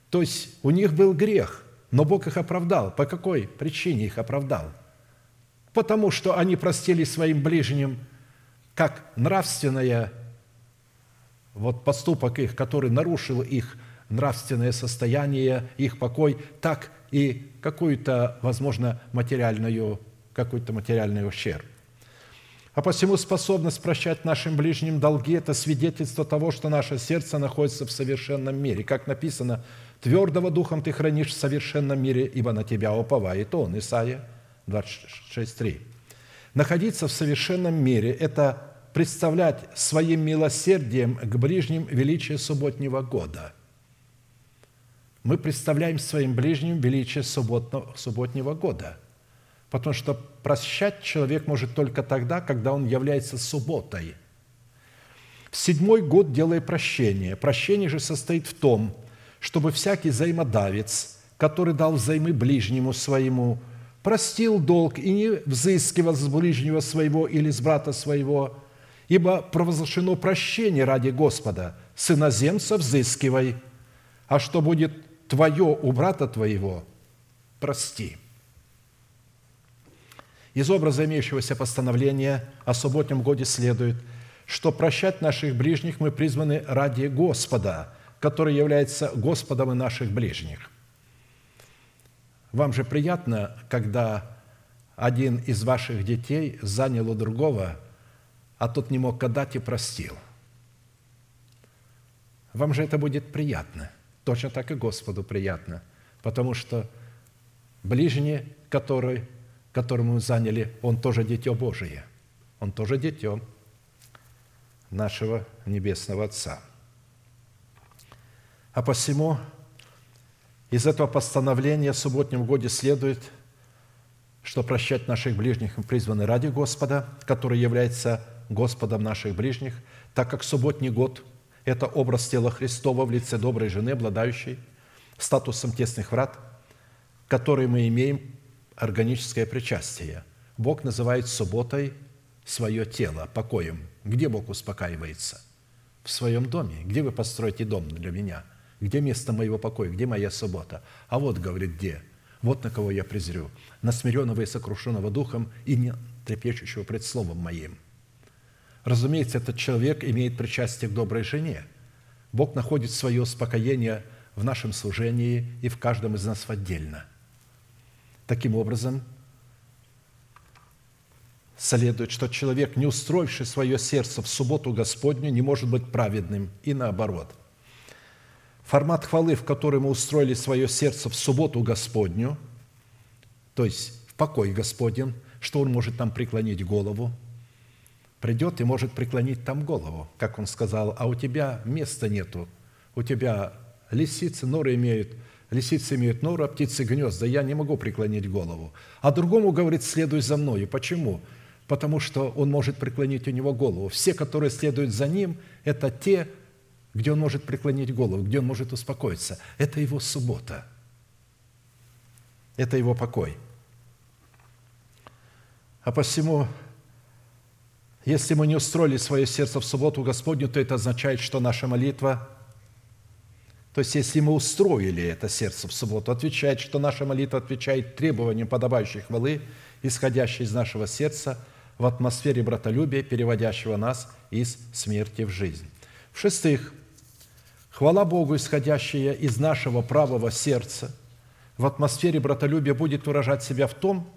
То есть у них был грех, но Бог их оправдал. По какой причине их оправдал? Потому что они простили своим ближним как нравственное вот поступок их, который нарушил их нравственное состояние, их покой, так и какую-то, возможно, материальную, какой-то материальный ущерб. А посему способность прощать нашим ближним долги – это свидетельство того, что наше сердце находится в совершенном мире. Как написано, «Твердого духом ты хранишь в совершенном мире, ибо на тебя уповает Он». Исайя 26.3. Находиться в совершенном мире – это представлять своим милосердием к ближним величие субботнего года – мы представляем своим ближним величие субботного, субботнего года. Потому что прощать человек может только тогда, когда он является субботой. В седьмой год делай прощение. Прощение же состоит в том, чтобы всякий взаимодавец, который дал взаймы ближнему своему, простил долг и не взыскивал с ближнего своего или с брата своего, ибо провозглашено прощение ради Господа. С иноземца взыскивай, а что будет твое у брата твоего прости». Из образа имеющегося постановления о субботнем годе следует, что прощать наших ближних мы призваны ради Господа, который является Господом и наших ближних. Вам же приятно, когда один из ваших детей занял у другого, а тот не мог отдать и простил. Вам же это будет приятно. Точно так и Господу приятно, потому что ближний, который, которому мы заняли, он тоже дитё Божие. Он тоже дитё нашего Небесного Отца. А посему из этого постановления в субботнем годе следует, что прощать наших ближних мы призваны ради Господа, который является Господом наших ближних, так как субботний год – это образ тела Христова в лице доброй жены, обладающей статусом тесных врат, который мы имеем органическое причастие. Бог называет субботой свое тело, покоем. Где Бог успокаивается? В своем доме. Где вы построите дом для меня? Где место моего покоя? Где моя суббота? А вот, говорит, где? Вот на кого я презрю. На смиренного и сокрушенного духом и не трепещущего пред словом моим – Разумеется, этот человек имеет причастие к доброй жене. Бог находит свое успокоение в нашем служении и в каждом из нас отдельно. Таким образом, следует, что человек, не устроивший свое сердце в субботу Господню, не может быть праведным, и наоборот. формат хвалы, в который мы устроили свое сердце в субботу Господню, то есть в покой Господень, что Он может там преклонить голову, придет и может преклонить там голову, как Он сказал, а у тебя места нету, у тебя лисицы норы имеют, лисицы имеют норы, а птицы гнезда, я не могу преклонить голову. А другому говорит, следуй за мною. Почему? Потому что он может преклонить у него голову. Все, которые следуют за ним, это те, где он может преклонить голову, где он может успокоиться. Это его суббота. Это его покой. А посему, если мы не устроили свое сердце в субботу Господню, то это означает, что наша молитва, то есть если мы устроили это сердце в субботу, отвечает, что наша молитва отвечает требованиям подобающей хвалы, исходящей из нашего сердца в атмосфере братолюбия, переводящего нас из смерти в жизнь. В-шестых, Хвала Богу, исходящая из нашего правого сердца, в атмосфере братолюбия будет выражать себя в том,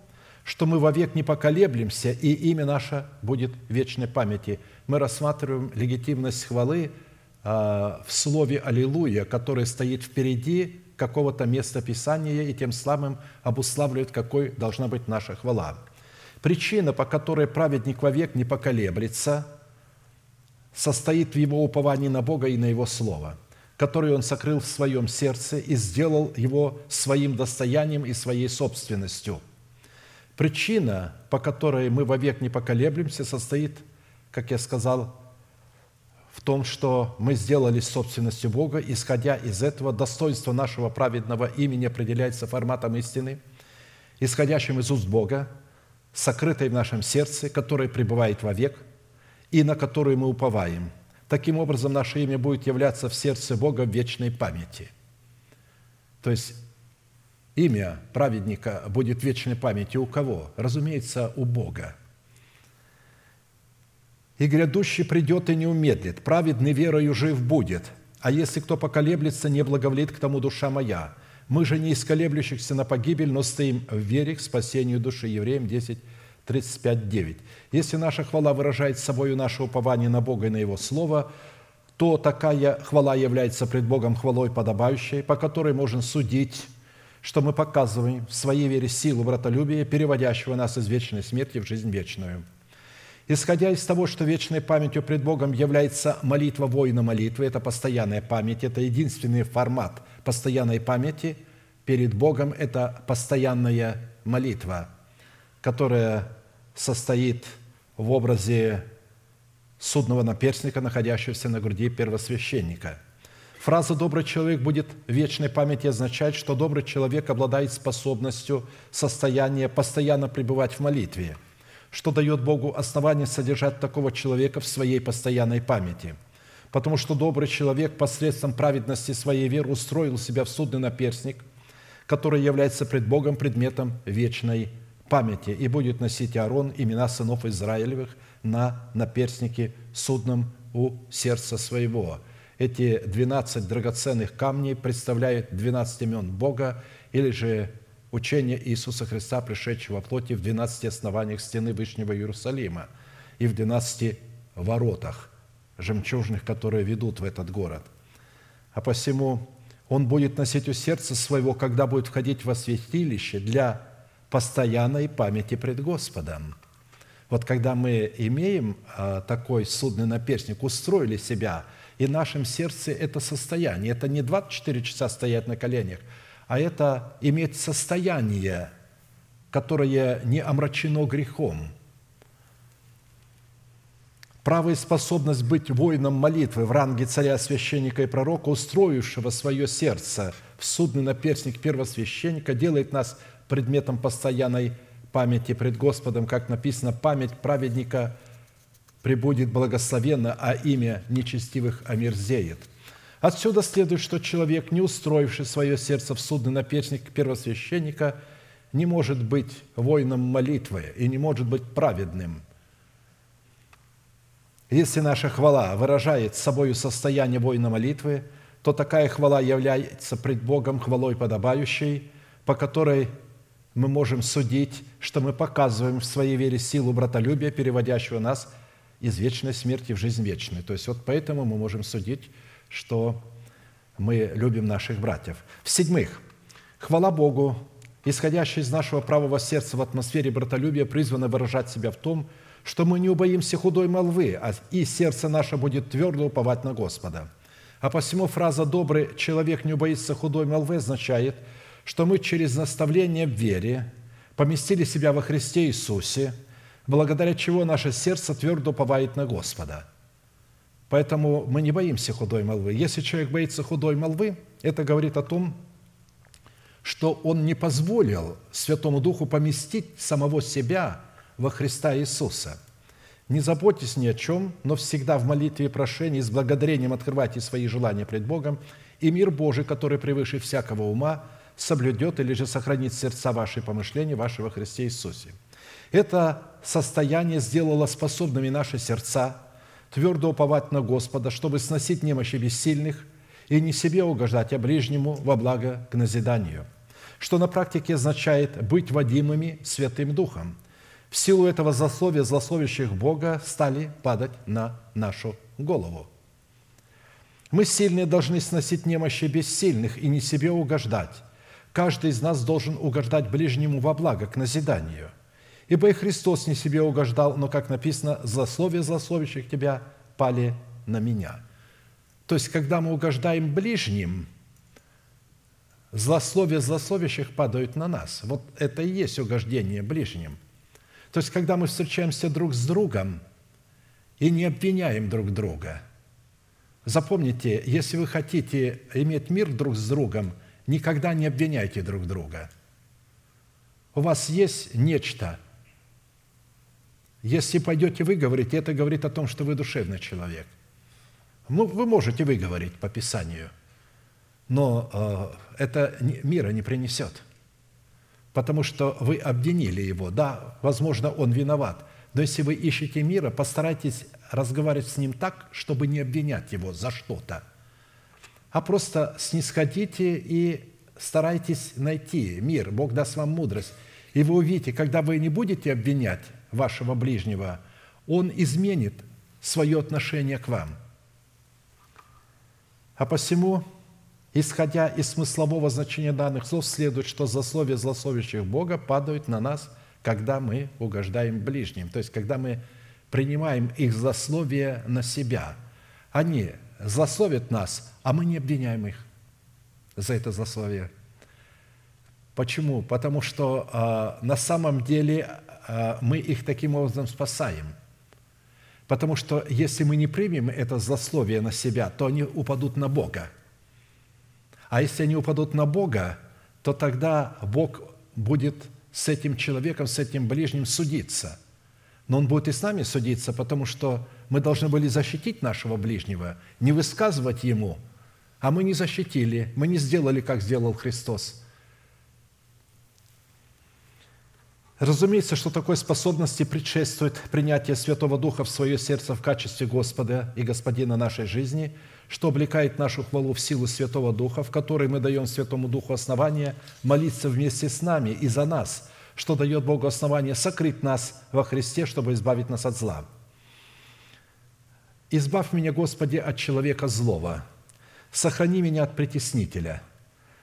что мы вовек не поколеблемся, и имя наше будет в вечной памяти. Мы рассматриваем легитимность хвалы а, в слове «Аллилуйя», которое стоит впереди какого-то места Писания и тем самым обуславливает, какой должна быть наша хвала. Причина, по которой праведник вовек не поколеблется, состоит в его уповании на Бога и на Его Слово – который он сокрыл в своем сердце и сделал его своим достоянием и своей собственностью. Причина, по которой мы вовек не поколеблемся, состоит, как я сказал, в том, что мы сделали собственностью Бога, исходя из этого достоинство нашего праведного имени определяется форматом истины, исходящим из уст Бога, сокрытой в нашем сердце, которое пребывает вовек и на которую мы уповаем – Таким образом, наше имя будет являться в сердце Бога в вечной памяти. То есть имя праведника будет вечной памяти у кого? Разумеется, у Бога. «И грядущий придет и не умедлит, праведный верою жив будет, а если кто поколеблется, не благоволит к тому душа моя. Мы же не из на погибель, но стоим в вере к спасению души». Евреям 10, 35.9. Если наша хвала выражает собой наше упование на Бога и на Его Слово, то такая хвала является пред Богом хвалой подобающей, по которой можно судить, что мы показываем в своей вере силу братолюбия, переводящего нас из вечной смерти в жизнь вечную. Исходя из того, что вечной памятью пред Богом является молитва воина молитвы, это постоянная память, это единственный формат постоянной памяти перед Богом, это постоянная молитва, которая состоит в образе судного наперстника, находящегося на груди первосвященника. Фраза «добрый человек будет вечной памяти» означает, что добрый человек обладает способностью состояния постоянно пребывать в молитве, что дает Богу основание содержать такого человека в своей постоянной памяти. Потому что добрый человек посредством праведности своей веры устроил себя в судный наперстник, который является пред Богом предметом вечной памяти, и будет носить Аарон имена сынов Израилевых на наперстнике судном у сердца своего». Эти 12 драгоценных камней представляют 12 имен Бога или же учение Иисуса Христа, пришедшего во плоти в 12 основаниях стены Вышнего Иерусалима и в 12 воротах жемчужных, которые ведут в этот город. А посему он будет носить у сердца своего, когда будет входить во святилище для постоянной памяти пред Господом. Вот когда мы имеем а, такой судный наперстник, устроили себя, и в нашем сердце это состояние, это не 24 часа стоять на коленях, а это иметь состояние, которое не омрачено грехом. Право и способность быть воином молитвы в ранге царя, священника и пророка, устроившего свое сердце в судный наперстник первосвященника, делает нас предметом постоянной памяти пред Господом, как написано, память праведника прибудет благословенно, а имя нечестивых омерзеет. Отсюда следует, что человек, не устроивший свое сердце в судный наперстник первосвященника, не может быть воином молитвы и не может быть праведным. Если наша хвала выражает собою состояние воина молитвы, то такая хвала является пред Богом хвалой подобающей, по которой мы можем судить, что мы показываем в своей вере силу братолюбия, переводящего нас из вечной смерти в жизнь вечную. То есть вот поэтому мы можем судить, что мы любим наших братьев. В-седьмых, хвала Богу, исходящая из нашего правого сердца в атмосфере братолюбия, призвана выражать себя в том, что мы не убоимся худой молвы, а и сердце наше будет твердо уповать на Господа. А посему фраза «добрый человек не убоится худой молвы» означает, что мы через наставление в вере поместили себя во Христе Иисусе, благодаря чего наше сердце твердо уповает на Господа. Поэтому мы не боимся худой молвы. Если человек боится худой молвы, это говорит о том, что он не позволил Святому Духу поместить самого себя во Христа Иисуса. Не заботьтесь ни о чем, но всегда в молитве и прошении с благодарением открывайте свои желания пред Богом, и мир Божий, который превыше всякого ума, соблюдет или же сохранит сердца ваши помышления ваши во Христе Иисусе. Это состояние сделало способными наши сердца твердо уповать на Господа, чтобы сносить немощи бессильных и не себе угождать, а ближнему во благо к назиданию, что на практике означает быть водимыми Святым Духом – в силу этого злословия злословящих Бога стали падать на нашу голову. Мы сильные должны сносить немощи бессильных и не себе угождать. Каждый из нас должен угождать ближнему во благо, к назиданию. Ибо и Христос не себе угождал, но, как написано, «злословие злословящих тебя пали на меня». То есть, когда мы угождаем ближним, злословие злословящих падают на нас. Вот это и есть угождение ближним – то есть, когда мы встречаемся друг с другом и не обвиняем друг друга. Запомните, если вы хотите иметь мир друг с другом, никогда не обвиняйте друг друга. У вас есть нечто. Если пойдете вы говорить, это говорит о том, что вы душевный человек. Ну, вы можете выговорить по Писанию, но э, это мира не принесет – потому что вы обвинили его. Да, возможно, он виноват, но если вы ищете мира, постарайтесь разговаривать с ним так, чтобы не обвинять его за что-то, а просто снисходите и старайтесь найти мир. Бог даст вам мудрость. И вы увидите, когда вы не будете обвинять вашего ближнего, он изменит свое отношение к вам. А посему Исходя из смыслового значения данных слов, следует, что злословие злословящих Бога падают на нас, когда мы угождаем ближним, то есть когда мы принимаем их злословие на себя. Они злословят нас, а мы не обвиняем их за это злословие. Почему? Потому что э, на самом деле мы их таким образом спасаем. Потому что если мы не примем это злословие на себя, то они упадут на Бога – а если они упадут на Бога, то тогда Бог будет с этим человеком, с этим ближним судиться. Но Он будет и с нами судиться, потому что мы должны были защитить нашего ближнего, не высказывать ему, а мы не защитили, мы не сделали, как сделал Христос – Разумеется, что такой способности предшествует принятие Святого Духа в свое сердце в качестве Господа и Господина нашей жизни, что облекает нашу хвалу в силу Святого Духа, в которой мы даем Святому Духу основание молиться вместе с нами и за нас, что дает Богу основание сокрыть нас во Христе, чтобы избавить нас от зла. «Избавь меня, Господи, от человека злого, сохрани меня от притеснителя» –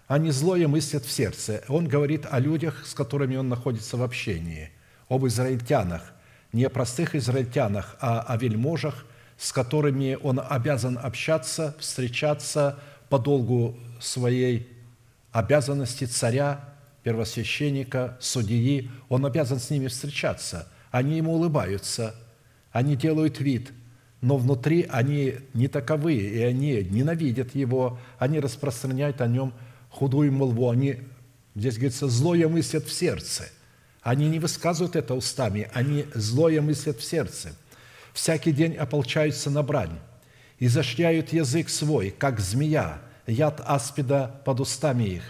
они злое мыслят в сердце. Он говорит о людях, с которыми он находится в общении, об израильтянах, не о простых израильтянах, а о вельможах, с которыми он обязан общаться, встречаться по долгу своей обязанности царя, первосвященника, судьи. Он обязан с ними встречаться. Они ему улыбаются, они делают вид, но внутри они не таковые, и они ненавидят его, они распространяют о нем худую молву, они, здесь говорится, злое мыслят в сердце. Они не высказывают это устами, они злое мыслят в сердце. Всякий день ополчаются на брань, изощряют язык свой, как змея, яд аспида под устами их.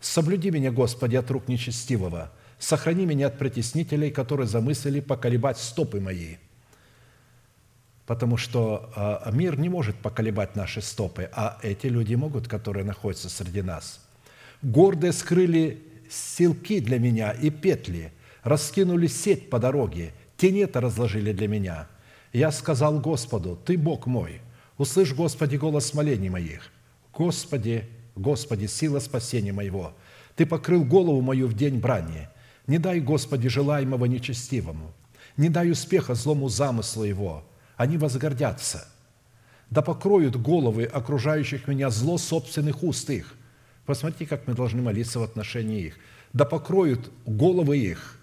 Соблюди меня, Господи, от рук нечестивого, сохрани меня от притеснителей, которые замыслили поколебать стопы мои. Потому что а, мир не может поколебать наши стопы, а эти люди могут, которые находятся среди нас – Гордые скрыли силки для меня и петли, раскинули сеть по дороге, тенета разложили для меня. Я сказал Господу, Ты Бог мой, услышь, Господи, голос молений моих. Господи, Господи, сила спасения моего, Ты покрыл голову мою в день брани. Не дай, Господи, желаемого нечестивому, не дай успеха злому замыслу его. Они возгордятся. Да покроют головы окружающих меня зло собственных уст их. Посмотрите, как мы должны молиться в отношении их. Да покроют головы их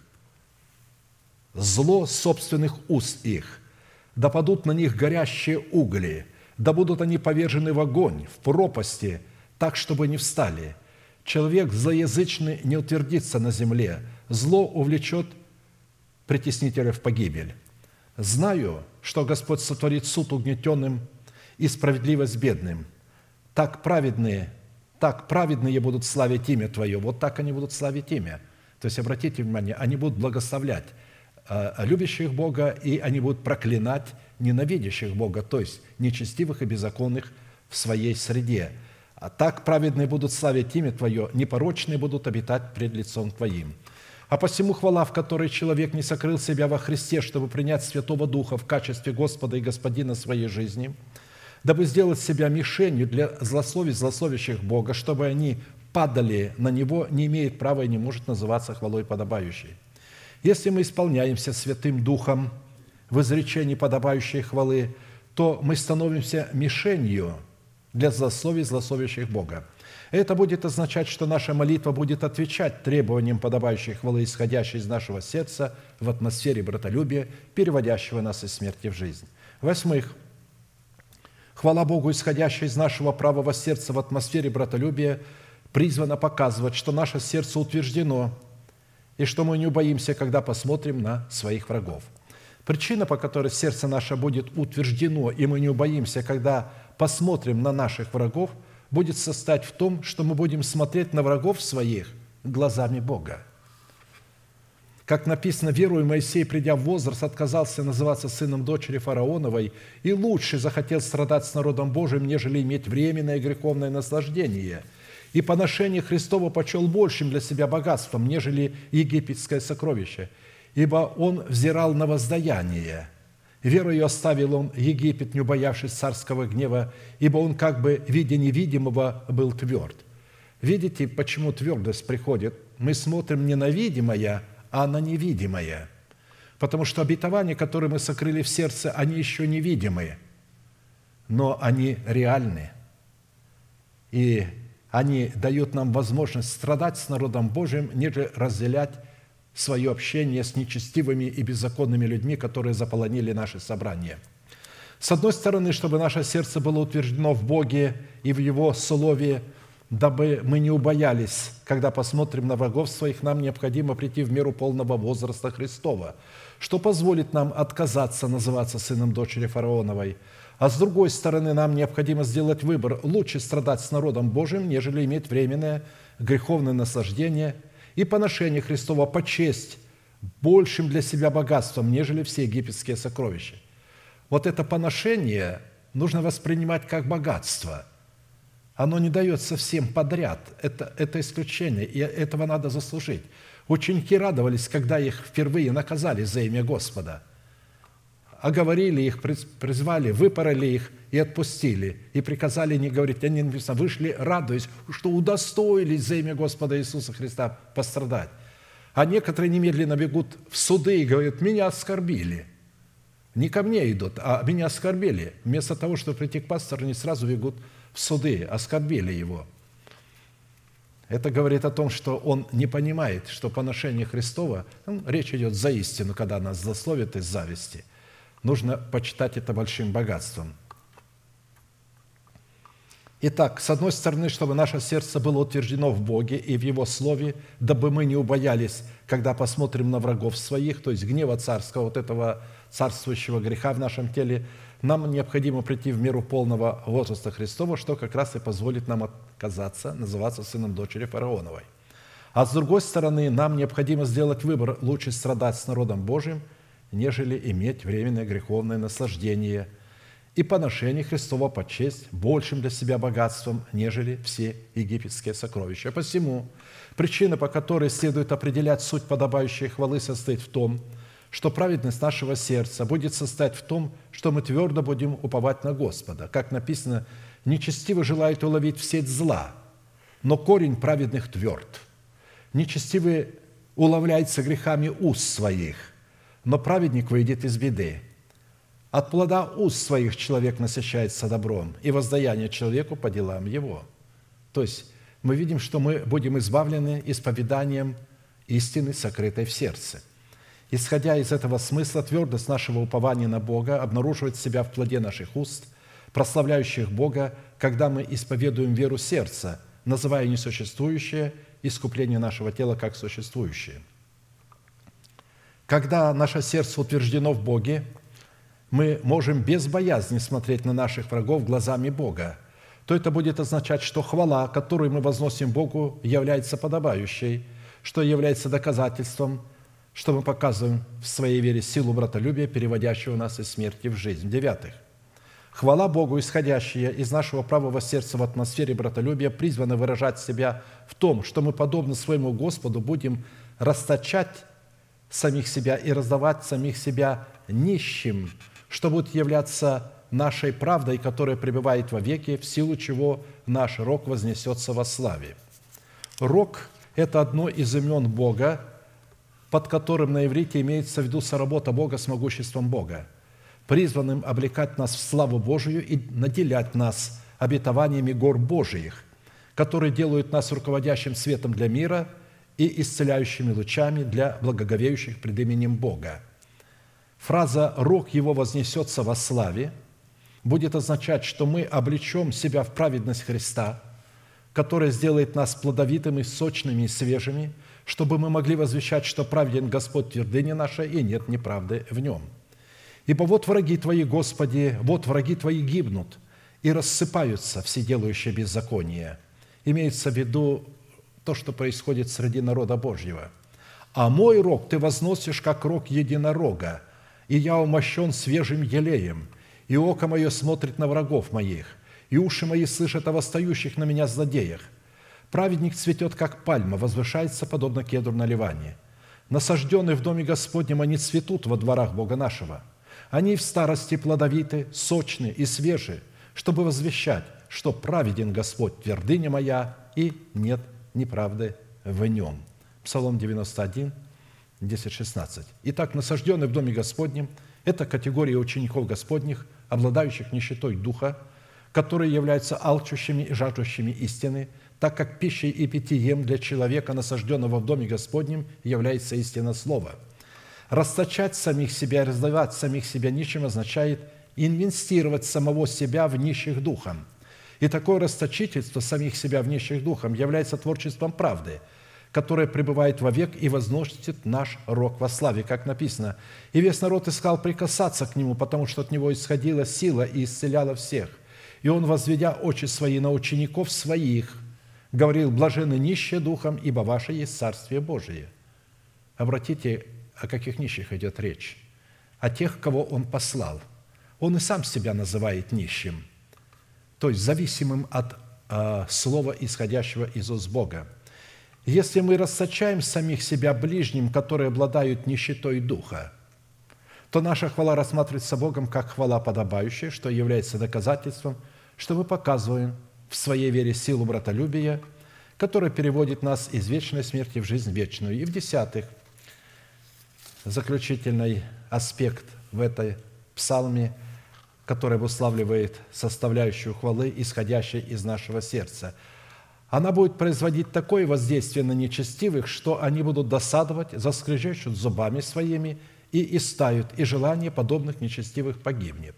зло собственных уст их. Да падут на них горящие угли. Да будут они повержены в огонь, в пропасти, так, чтобы не встали. Человек злоязычный не утвердится на земле. Зло увлечет притеснителя в погибель. Знаю, что Господь сотворит суд угнетенным и справедливость бедным. Так праведные, так праведные будут славить имя Твое. Вот так они будут славить имя. То есть, обратите внимание, они будут благословлять э, любящих Бога, и они будут проклинать ненавидящих Бога, то есть нечестивых и беззаконных в своей среде. А так праведные будут славить имя Твое, непорочные будут обитать пред лицом Твоим. А посему хвала, в которой человек не сокрыл себя во Христе, чтобы принять Святого Духа в качестве Господа и Господина своей жизни, дабы сделать себя мишенью для злословий злословящих Бога, чтобы они падали на Него, не имеет права и не может называться хвалой подобающей. Если мы исполняемся Святым Духом в изречении подобающей хвалы, то мы становимся мишенью для злословий злословящих Бога – это будет означать, что наша молитва будет отвечать требованиям подобающей хвалы, исходящей из нашего сердца в атмосфере братолюбия, переводящего нас из смерти в жизнь. Восьмых. Хвала Богу, исходящая из нашего правого сердца в атмосфере братолюбия, призвана показывать, что наше сердце утверждено, и что мы не убоимся, когда посмотрим на своих врагов. Причина, по которой сердце наше будет утверждено, и мы не убоимся, когда посмотрим на наших врагов – будет состоять в том, что мы будем смотреть на врагов своих глазами Бога. Как написано, верую, Моисей, придя в возраст, отказался называться сыном дочери фараоновой и лучше захотел страдать с народом Божиим, нежели иметь временное греховное наслаждение. И поношение Христова почел большим для себя богатством, нежели египетское сокровище, ибо он взирал на воздаяние – Верою оставил он Египет, не убоявшись царского гнева, ибо он как бы, видя невидимого, был тверд. Видите, почему твердость приходит? Мы смотрим не на видимое, а на невидимое. Потому что обетования, которые мы сокрыли в сердце, они еще невидимые, но они реальны. И они дают нам возможность страдать с народом Божьим, нежели разделять свое общение с нечестивыми и беззаконными людьми, которые заполонили наши собрания. С одной стороны, чтобы наше сердце было утверждено в Боге и в Его Слове, дабы мы не убоялись, когда посмотрим на врагов своих, нам необходимо прийти в меру полного возраста Христова, что позволит нам отказаться называться сыном дочери фараоновой. А с другой стороны, нам необходимо сделать выбор – лучше страдать с народом Божьим, нежели иметь временное греховное наслаждение – и поношение Христова по честь большим для себя богатством, нежели все египетские сокровища. Вот это поношение нужно воспринимать как богатство. Оно не дается всем подряд. Это, это исключение, и этого надо заслужить. Ученики радовались, когда их впервые наказали за имя Господа – оговорили их, призвали, выпороли их и отпустили. И приказали не говорить, они написано, вышли радуясь, что удостоились за имя Господа Иисуса Христа пострадать. А некоторые немедленно бегут в суды и говорят, меня оскорбили. Не ко мне идут, а меня оскорбили. Вместо того, чтобы прийти к пастору, они сразу бегут суды, оскорбили его. Это говорит о том, что он не понимает, что поношение Христова, ну, речь идет за истину, когда нас злословят из зависти – нужно почитать это большим богатством. Итак, с одной стороны, чтобы наше сердце было утверждено в Боге и в Его Слове, дабы мы не убоялись, когда посмотрим на врагов своих, то есть гнева царского, вот этого царствующего греха в нашем теле, нам необходимо прийти в меру полного возраста Христова, что как раз и позволит нам отказаться называться сыном дочери фараоновой. А с другой стороны, нам необходимо сделать выбор лучше страдать с народом Божьим – нежели иметь временное греховное наслаждение и поношение Христова под честь большим для себя богатством, нежели все египетские сокровища. Посему причина, по которой следует определять суть подобающей хвалы, состоит в том, что праведность нашего сердца будет состоять в том, что мы твердо будем уповать на Господа. Как написано, Нечестивый желает уловить в сеть зла, но корень праведных тверд. Нечестивый уловляется грехами уст своих, но праведник выйдет из беды. От плода уст своих человек насыщается добром, и воздаяние человеку по делам его. То есть мы видим, что мы будем избавлены исповеданием истины, сокрытой в сердце. Исходя из этого смысла, твердость нашего упования на Бога обнаруживает себя в плоде наших уст, прославляющих Бога, когда мы исповедуем веру сердца, называя несуществующее искупление нашего тела как существующее. Когда наше сердце утверждено в Боге, мы можем без боязни смотреть на наших врагов глазами Бога, то это будет означать, что хвала, которую мы возносим Богу, является подобающей, что является доказательством – что мы показываем в своей вере силу братолюбия, переводящего нас из смерти в жизнь. В-девятых, хвала Богу, исходящая из нашего правого сердца в атмосфере братолюбия, призвана выражать себя в том, что мы, подобно своему Господу, будем расточать самих себя и раздавать самих себя нищим, что будет являться нашей правдой, которая пребывает во веки, в силу чего наш рок вознесется во славе. Рок – это одно из имен Бога, под которым на иврите имеется в виду соработа Бога с могуществом Бога, призванным облекать нас в славу Божию и наделять нас обетованиями гор Божиих, которые делают нас руководящим светом для мира и исцеляющими лучами для благоговеющих пред именем Бога. Фраза «рог его вознесется во славе» будет означать, что мы облечем себя в праведность Христа, которая сделает нас плодовитыми, сочными и свежими – чтобы мы могли возвещать, что праведен Господь твердыня наша, и нет неправды в нем. Ибо вот враги Твои, Господи, вот враги Твои гибнут и рассыпаются все делающие беззаконие. Имеется в виду то, что происходит среди народа Божьего. А мой рог ты возносишь, как рог единорога, и я умощен свежим елеем, и око мое смотрит на врагов моих, и уши мои слышат о восстающих на меня злодеях. Праведник цветет, как пальма, возвышается, подобно кедру на Ливане. Насажденные в доме Господнем, они цветут во дворах Бога нашего. Они в старости плодовиты, сочны и свежи, чтобы возвещать, что праведен Господь, твердыня моя, и нет неправды в нем. Псалом 91, 10, 16. Итак, насажденные в доме Господнем – это категория учеников Господних, обладающих нищетой духа, которые являются алчущими и жаждущими истины – так как пищей и питьем для человека, насажденного в Доме Господнем, является истина Слова. Расточать самих себя раздавать самих себя нищим означает инвестировать самого себя в нищих духом. И такое расточительство самих себя в нищих духом является творчеством правды, которое пребывает вовек и возносит наш рок во славе, как написано. «И весь народ искал прикасаться к нему, потому что от него исходила сила и исцеляла всех. И он, возведя очи свои на учеников своих, говорил, блажены нищие духом, ибо ваше есть Царствие Божие. Обратите, о каких нищих идет речь? О тех, кого Он послал. Он и сам себя называет нищим, то есть зависимым от э, слова, исходящего из уст Бога. Если мы рассочаем самих себя ближним, которые обладают нищетой духа, то наша хвала рассматривается Богом как хвала подобающая, что является доказательством, что мы показываем в своей вере силу братолюбия, которая переводит нас из вечной смерти в жизнь вечную. И в десятых, заключительный аспект в этой псалме, который обуславливает составляющую хвалы, исходящей из нашего сердца. Она будет производить такое воздействие на нечестивых, что они будут досадовать, заскрежещут зубами своими и истают, и желание подобных нечестивых погибнет.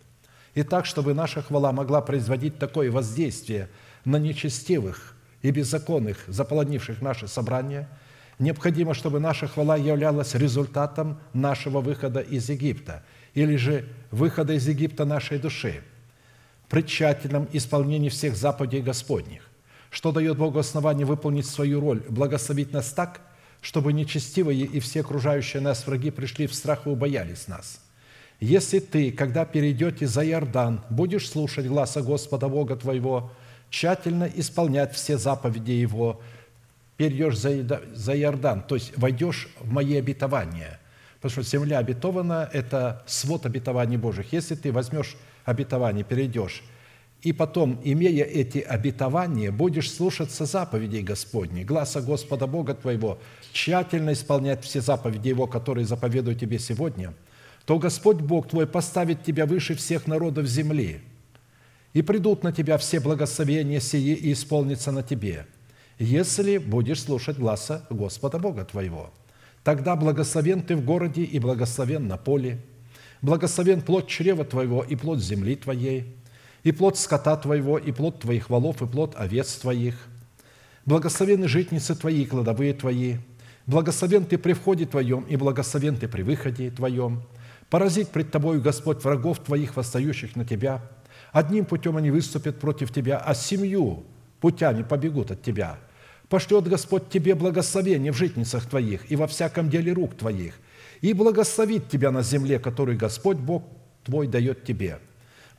И так, чтобы наша хвала могла производить такое воздействие на нечестивых и беззаконных, заполонивших наше собрание, необходимо, чтобы наша хвала являлась результатом нашего выхода из Египта или же выхода из Египта нашей души при тщательном исполнении всех заповедей Господних, что дает Богу основание выполнить свою роль, благословить нас так, чтобы нечестивые и все окружающие нас враги пришли в страх и убоялись нас – если ты, когда перейдете за Иордан, будешь слушать гласа Господа Бога твоего, тщательно исполнять все заповеди Его, перейдешь за Иордан, то есть войдешь в мои обетования. Потому что земля обетована – это свод обетований Божьих. Если ты возьмешь обетование, перейдешь и потом, имея эти обетования, будешь слушаться заповедей Господней, гласа Господа Бога твоего, тщательно исполнять все заповеди Его, которые заповедую тебе сегодня, то Господь Бог твой поставит тебя выше всех народов земли, и придут на тебя все благословения сии и исполнится на тебе, если будешь слушать гласа Господа Бога твоего. Тогда благословен ты в городе и благословен на поле, благословен плод чрева твоего и плод земли твоей, и плод скота твоего, и плод твоих волов, и плод овец твоих. Благословены житницы твои и кладовые твои. Благословен ты при входе твоем, и благословен ты при выходе твоем. Поразить пред тобою Господь врагов твоих, восстающих на тебя. Одним путем они выступят против тебя, а семью путями побегут от тебя. Пошлет Господь тебе благословение в житницах твоих и во всяком деле рук твоих, и благословит тебя на земле, которую Господь Бог твой дает тебе –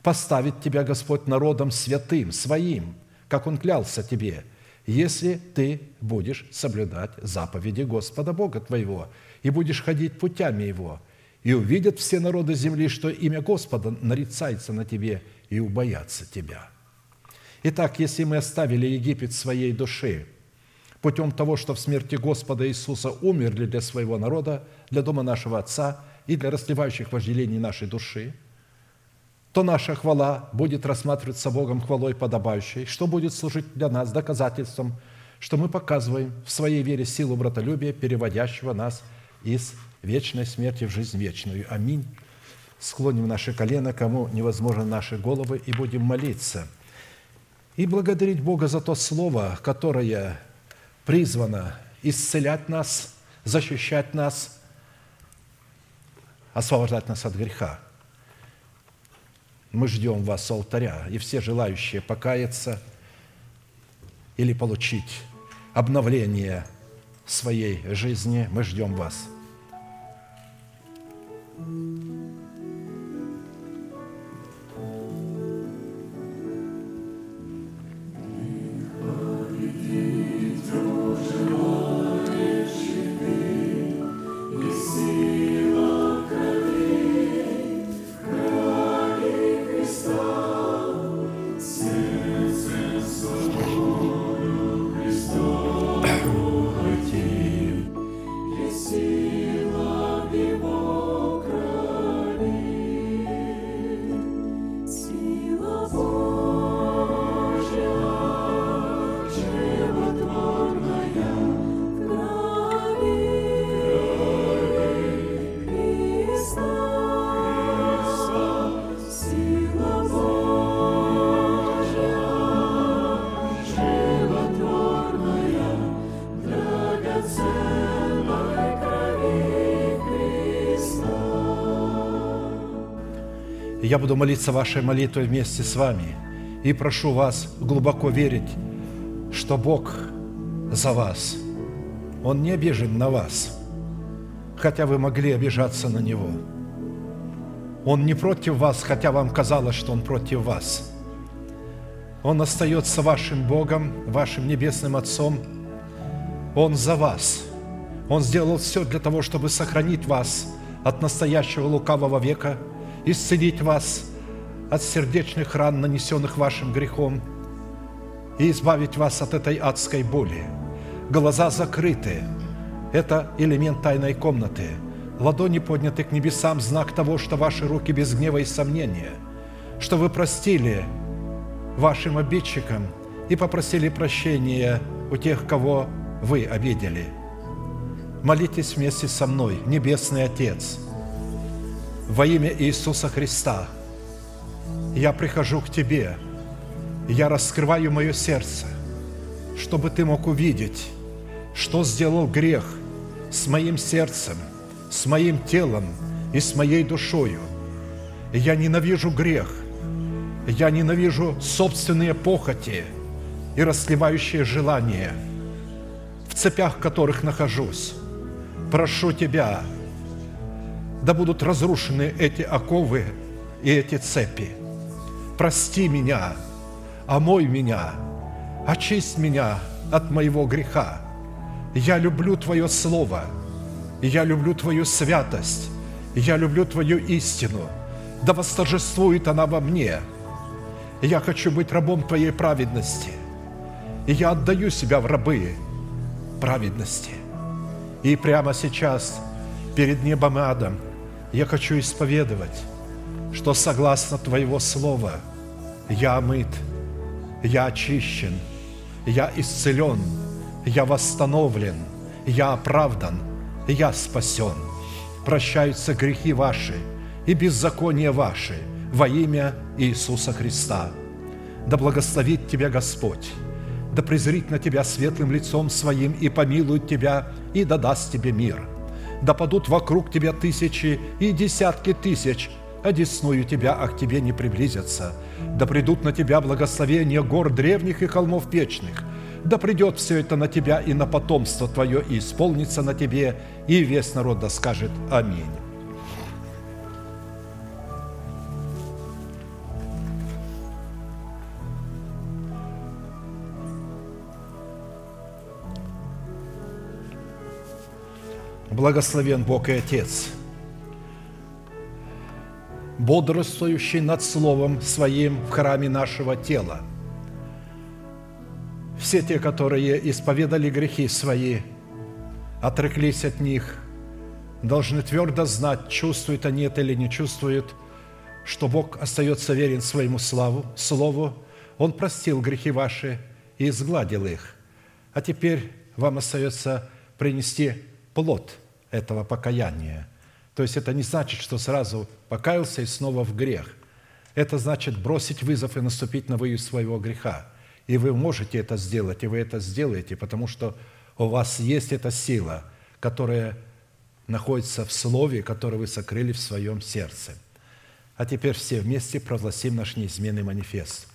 поставит тебя Господь народом святым, своим, как Он клялся тебе, если ты будешь соблюдать заповеди Господа Бога твоего и будешь ходить путями Его, и увидят все народы земли, что имя Господа нарицается на тебе и убоятся тебя». Итак, если мы оставили Египет своей души путем того, что в смерти Господа Иисуса умерли для своего народа, для дома нашего Отца и для расливающих вожделений нашей души – то наша хвала будет рассматриваться Богом хвалой подобающей, что будет служить для нас доказательством, что мы показываем в своей вере силу братолюбия, переводящего нас из вечной смерти в жизнь вечную. Аминь. Склоним наши колено, кому невозможно наши головы, и будем молиться. И благодарить Бога за то Слово, которое призвано исцелять нас, защищать нас, освобождать нас от греха – мы ждем вас с алтаря, и все желающие покаяться или получить обновление своей жизни, мы ждем вас. thank you Буду молиться вашей молитвой вместе с вами и прошу вас глубоко верить, что Бог за вас. Он не обижен на вас, хотя вы могли обижаться на Него. Он не против вас, хотя вам казалось, что Он против вас. Он остается вашим Богом, вашим Небесным Отцом. Он за вас. Он сделал все для того, чтобы сохранить вас от настоящего лукавого века – исцелить вас от сердечных ран, нанесенных вашим грехом, и избавить вас от этой адской боли. Глаза закрыты – это элемент тайной комнаты. Ладони подняты к небесам – знак того, что ваши руки без гнева и сомнения, что вы простили вашим обидчикам и попросили прощения у тех, кого вы обидели. Молитесь вместе со мной, Небесный Отец – во имя Иисуса Христа я прихожу к Тебе, я раскрываю мое сердце, чтобы Ты мог увидеть, что сделал грех с моим сердцем, с моим телом и с моей душою. Я ненавижу грех, я ненавижу собственные похоти и расливающие желания, в цепях которых нахожусь. Прошу Тебя, да будут разрушены эти оковы и эти цепи. Прости меня, омой меня, очисть меня от моего греха. Я люблю Твое Слово, я люблю Твою святость, я люблю Твою истину. Да восторжествует она во мне. Я хочу быть рабом Твоей праведности. И я отдаю себя в рабы праведности. И прямо сейчас перед небом и адом я хочу исповедовать, что согласно Твоего Слова я омыт, я очищен, я исцелен, я восстановлен, я оправдан, я спасен. Прощаются грехи ваши и беззакония ваши во имя Иисуса Христа. Да благословит Тебя Господь, да презрит на Тебя светлым лицом Своим и помилует Тебя, и да даст Тебе мир. Да падут вокруг Тебя тысячи и десятки тысяч, одесную Тебя, а к Тебе не приблизятся. Да придут на Тебя благословения гор древних и холмов печных. Да придет все это на Тебя и на потомство Твое, и исполнится на Тебе, и весь народ да скажет Аминь. Благословен Бог и Отец, бодрствующий над Словом Своим в храме нашего тела. Все те, которые исповедали грехи свои, отреклись от них, должны твердо знать, чувствуют они это или не чувствуют, что Бог остается верен своему славу, Слову. Он простил грехи ваши и изгладил их. А теперь вам остается принести плод этого покаяния. То есть это не значит, что сразу покаялся и снова в грех. Это значит бросить вызов и наступить на выезд своего греха. И вы можете это сделать, и вы это сделаете, потому что у вас есть эта сила, которая находится в Слове, которое вы сокрыли в своем сердце. А теперь все вместе провозгласим наш неизменный манифест.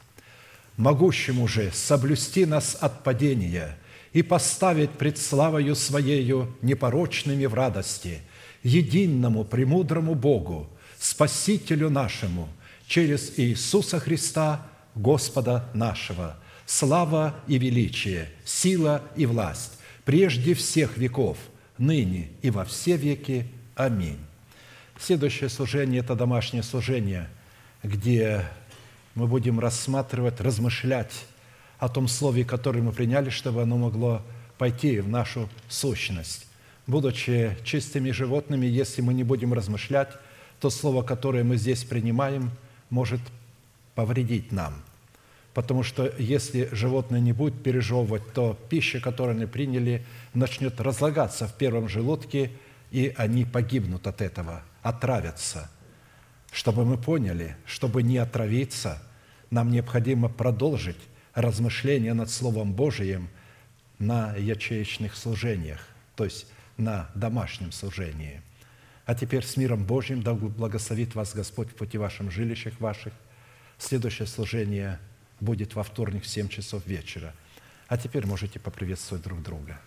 «Могущему же соблюсти нас от падения – и поставить пред славою Своею непорочными в радости, единому премудрому Богу, Спасителю нашему, через Иисуса Христа, Господа нашего, слава и величие, сила и власть, прежде всех веков, ныне и во все веки. Аминь. Следующее служение – это домашнее служение, где мы будем рассматривать, размышлять о том слове, которое мы приняли, чтобы оно могло пойти в нашу сущность. Будучи чистыми животными, если мы не будем размышлять, то слово, которое мы здесь принимаем, может повредить нам. Потому что если животное не будет пережевывать, то пища, которую они приняли, начнет разлагаться в первом желудке, и они погибнут от этого, отравятся. Чтобы мы поняли, чтобы не отравиться, нам необходимо продолжить размышления над Словом Божиим на ячеечных служениях, то есть на домашнем служении. А теперь с миром Божьим да благословит вас Господь в пути вашим жилищах ваших. Следующее служение будет во вторник в 7 часов вечера. А теперь можете поприветствовать друг друга.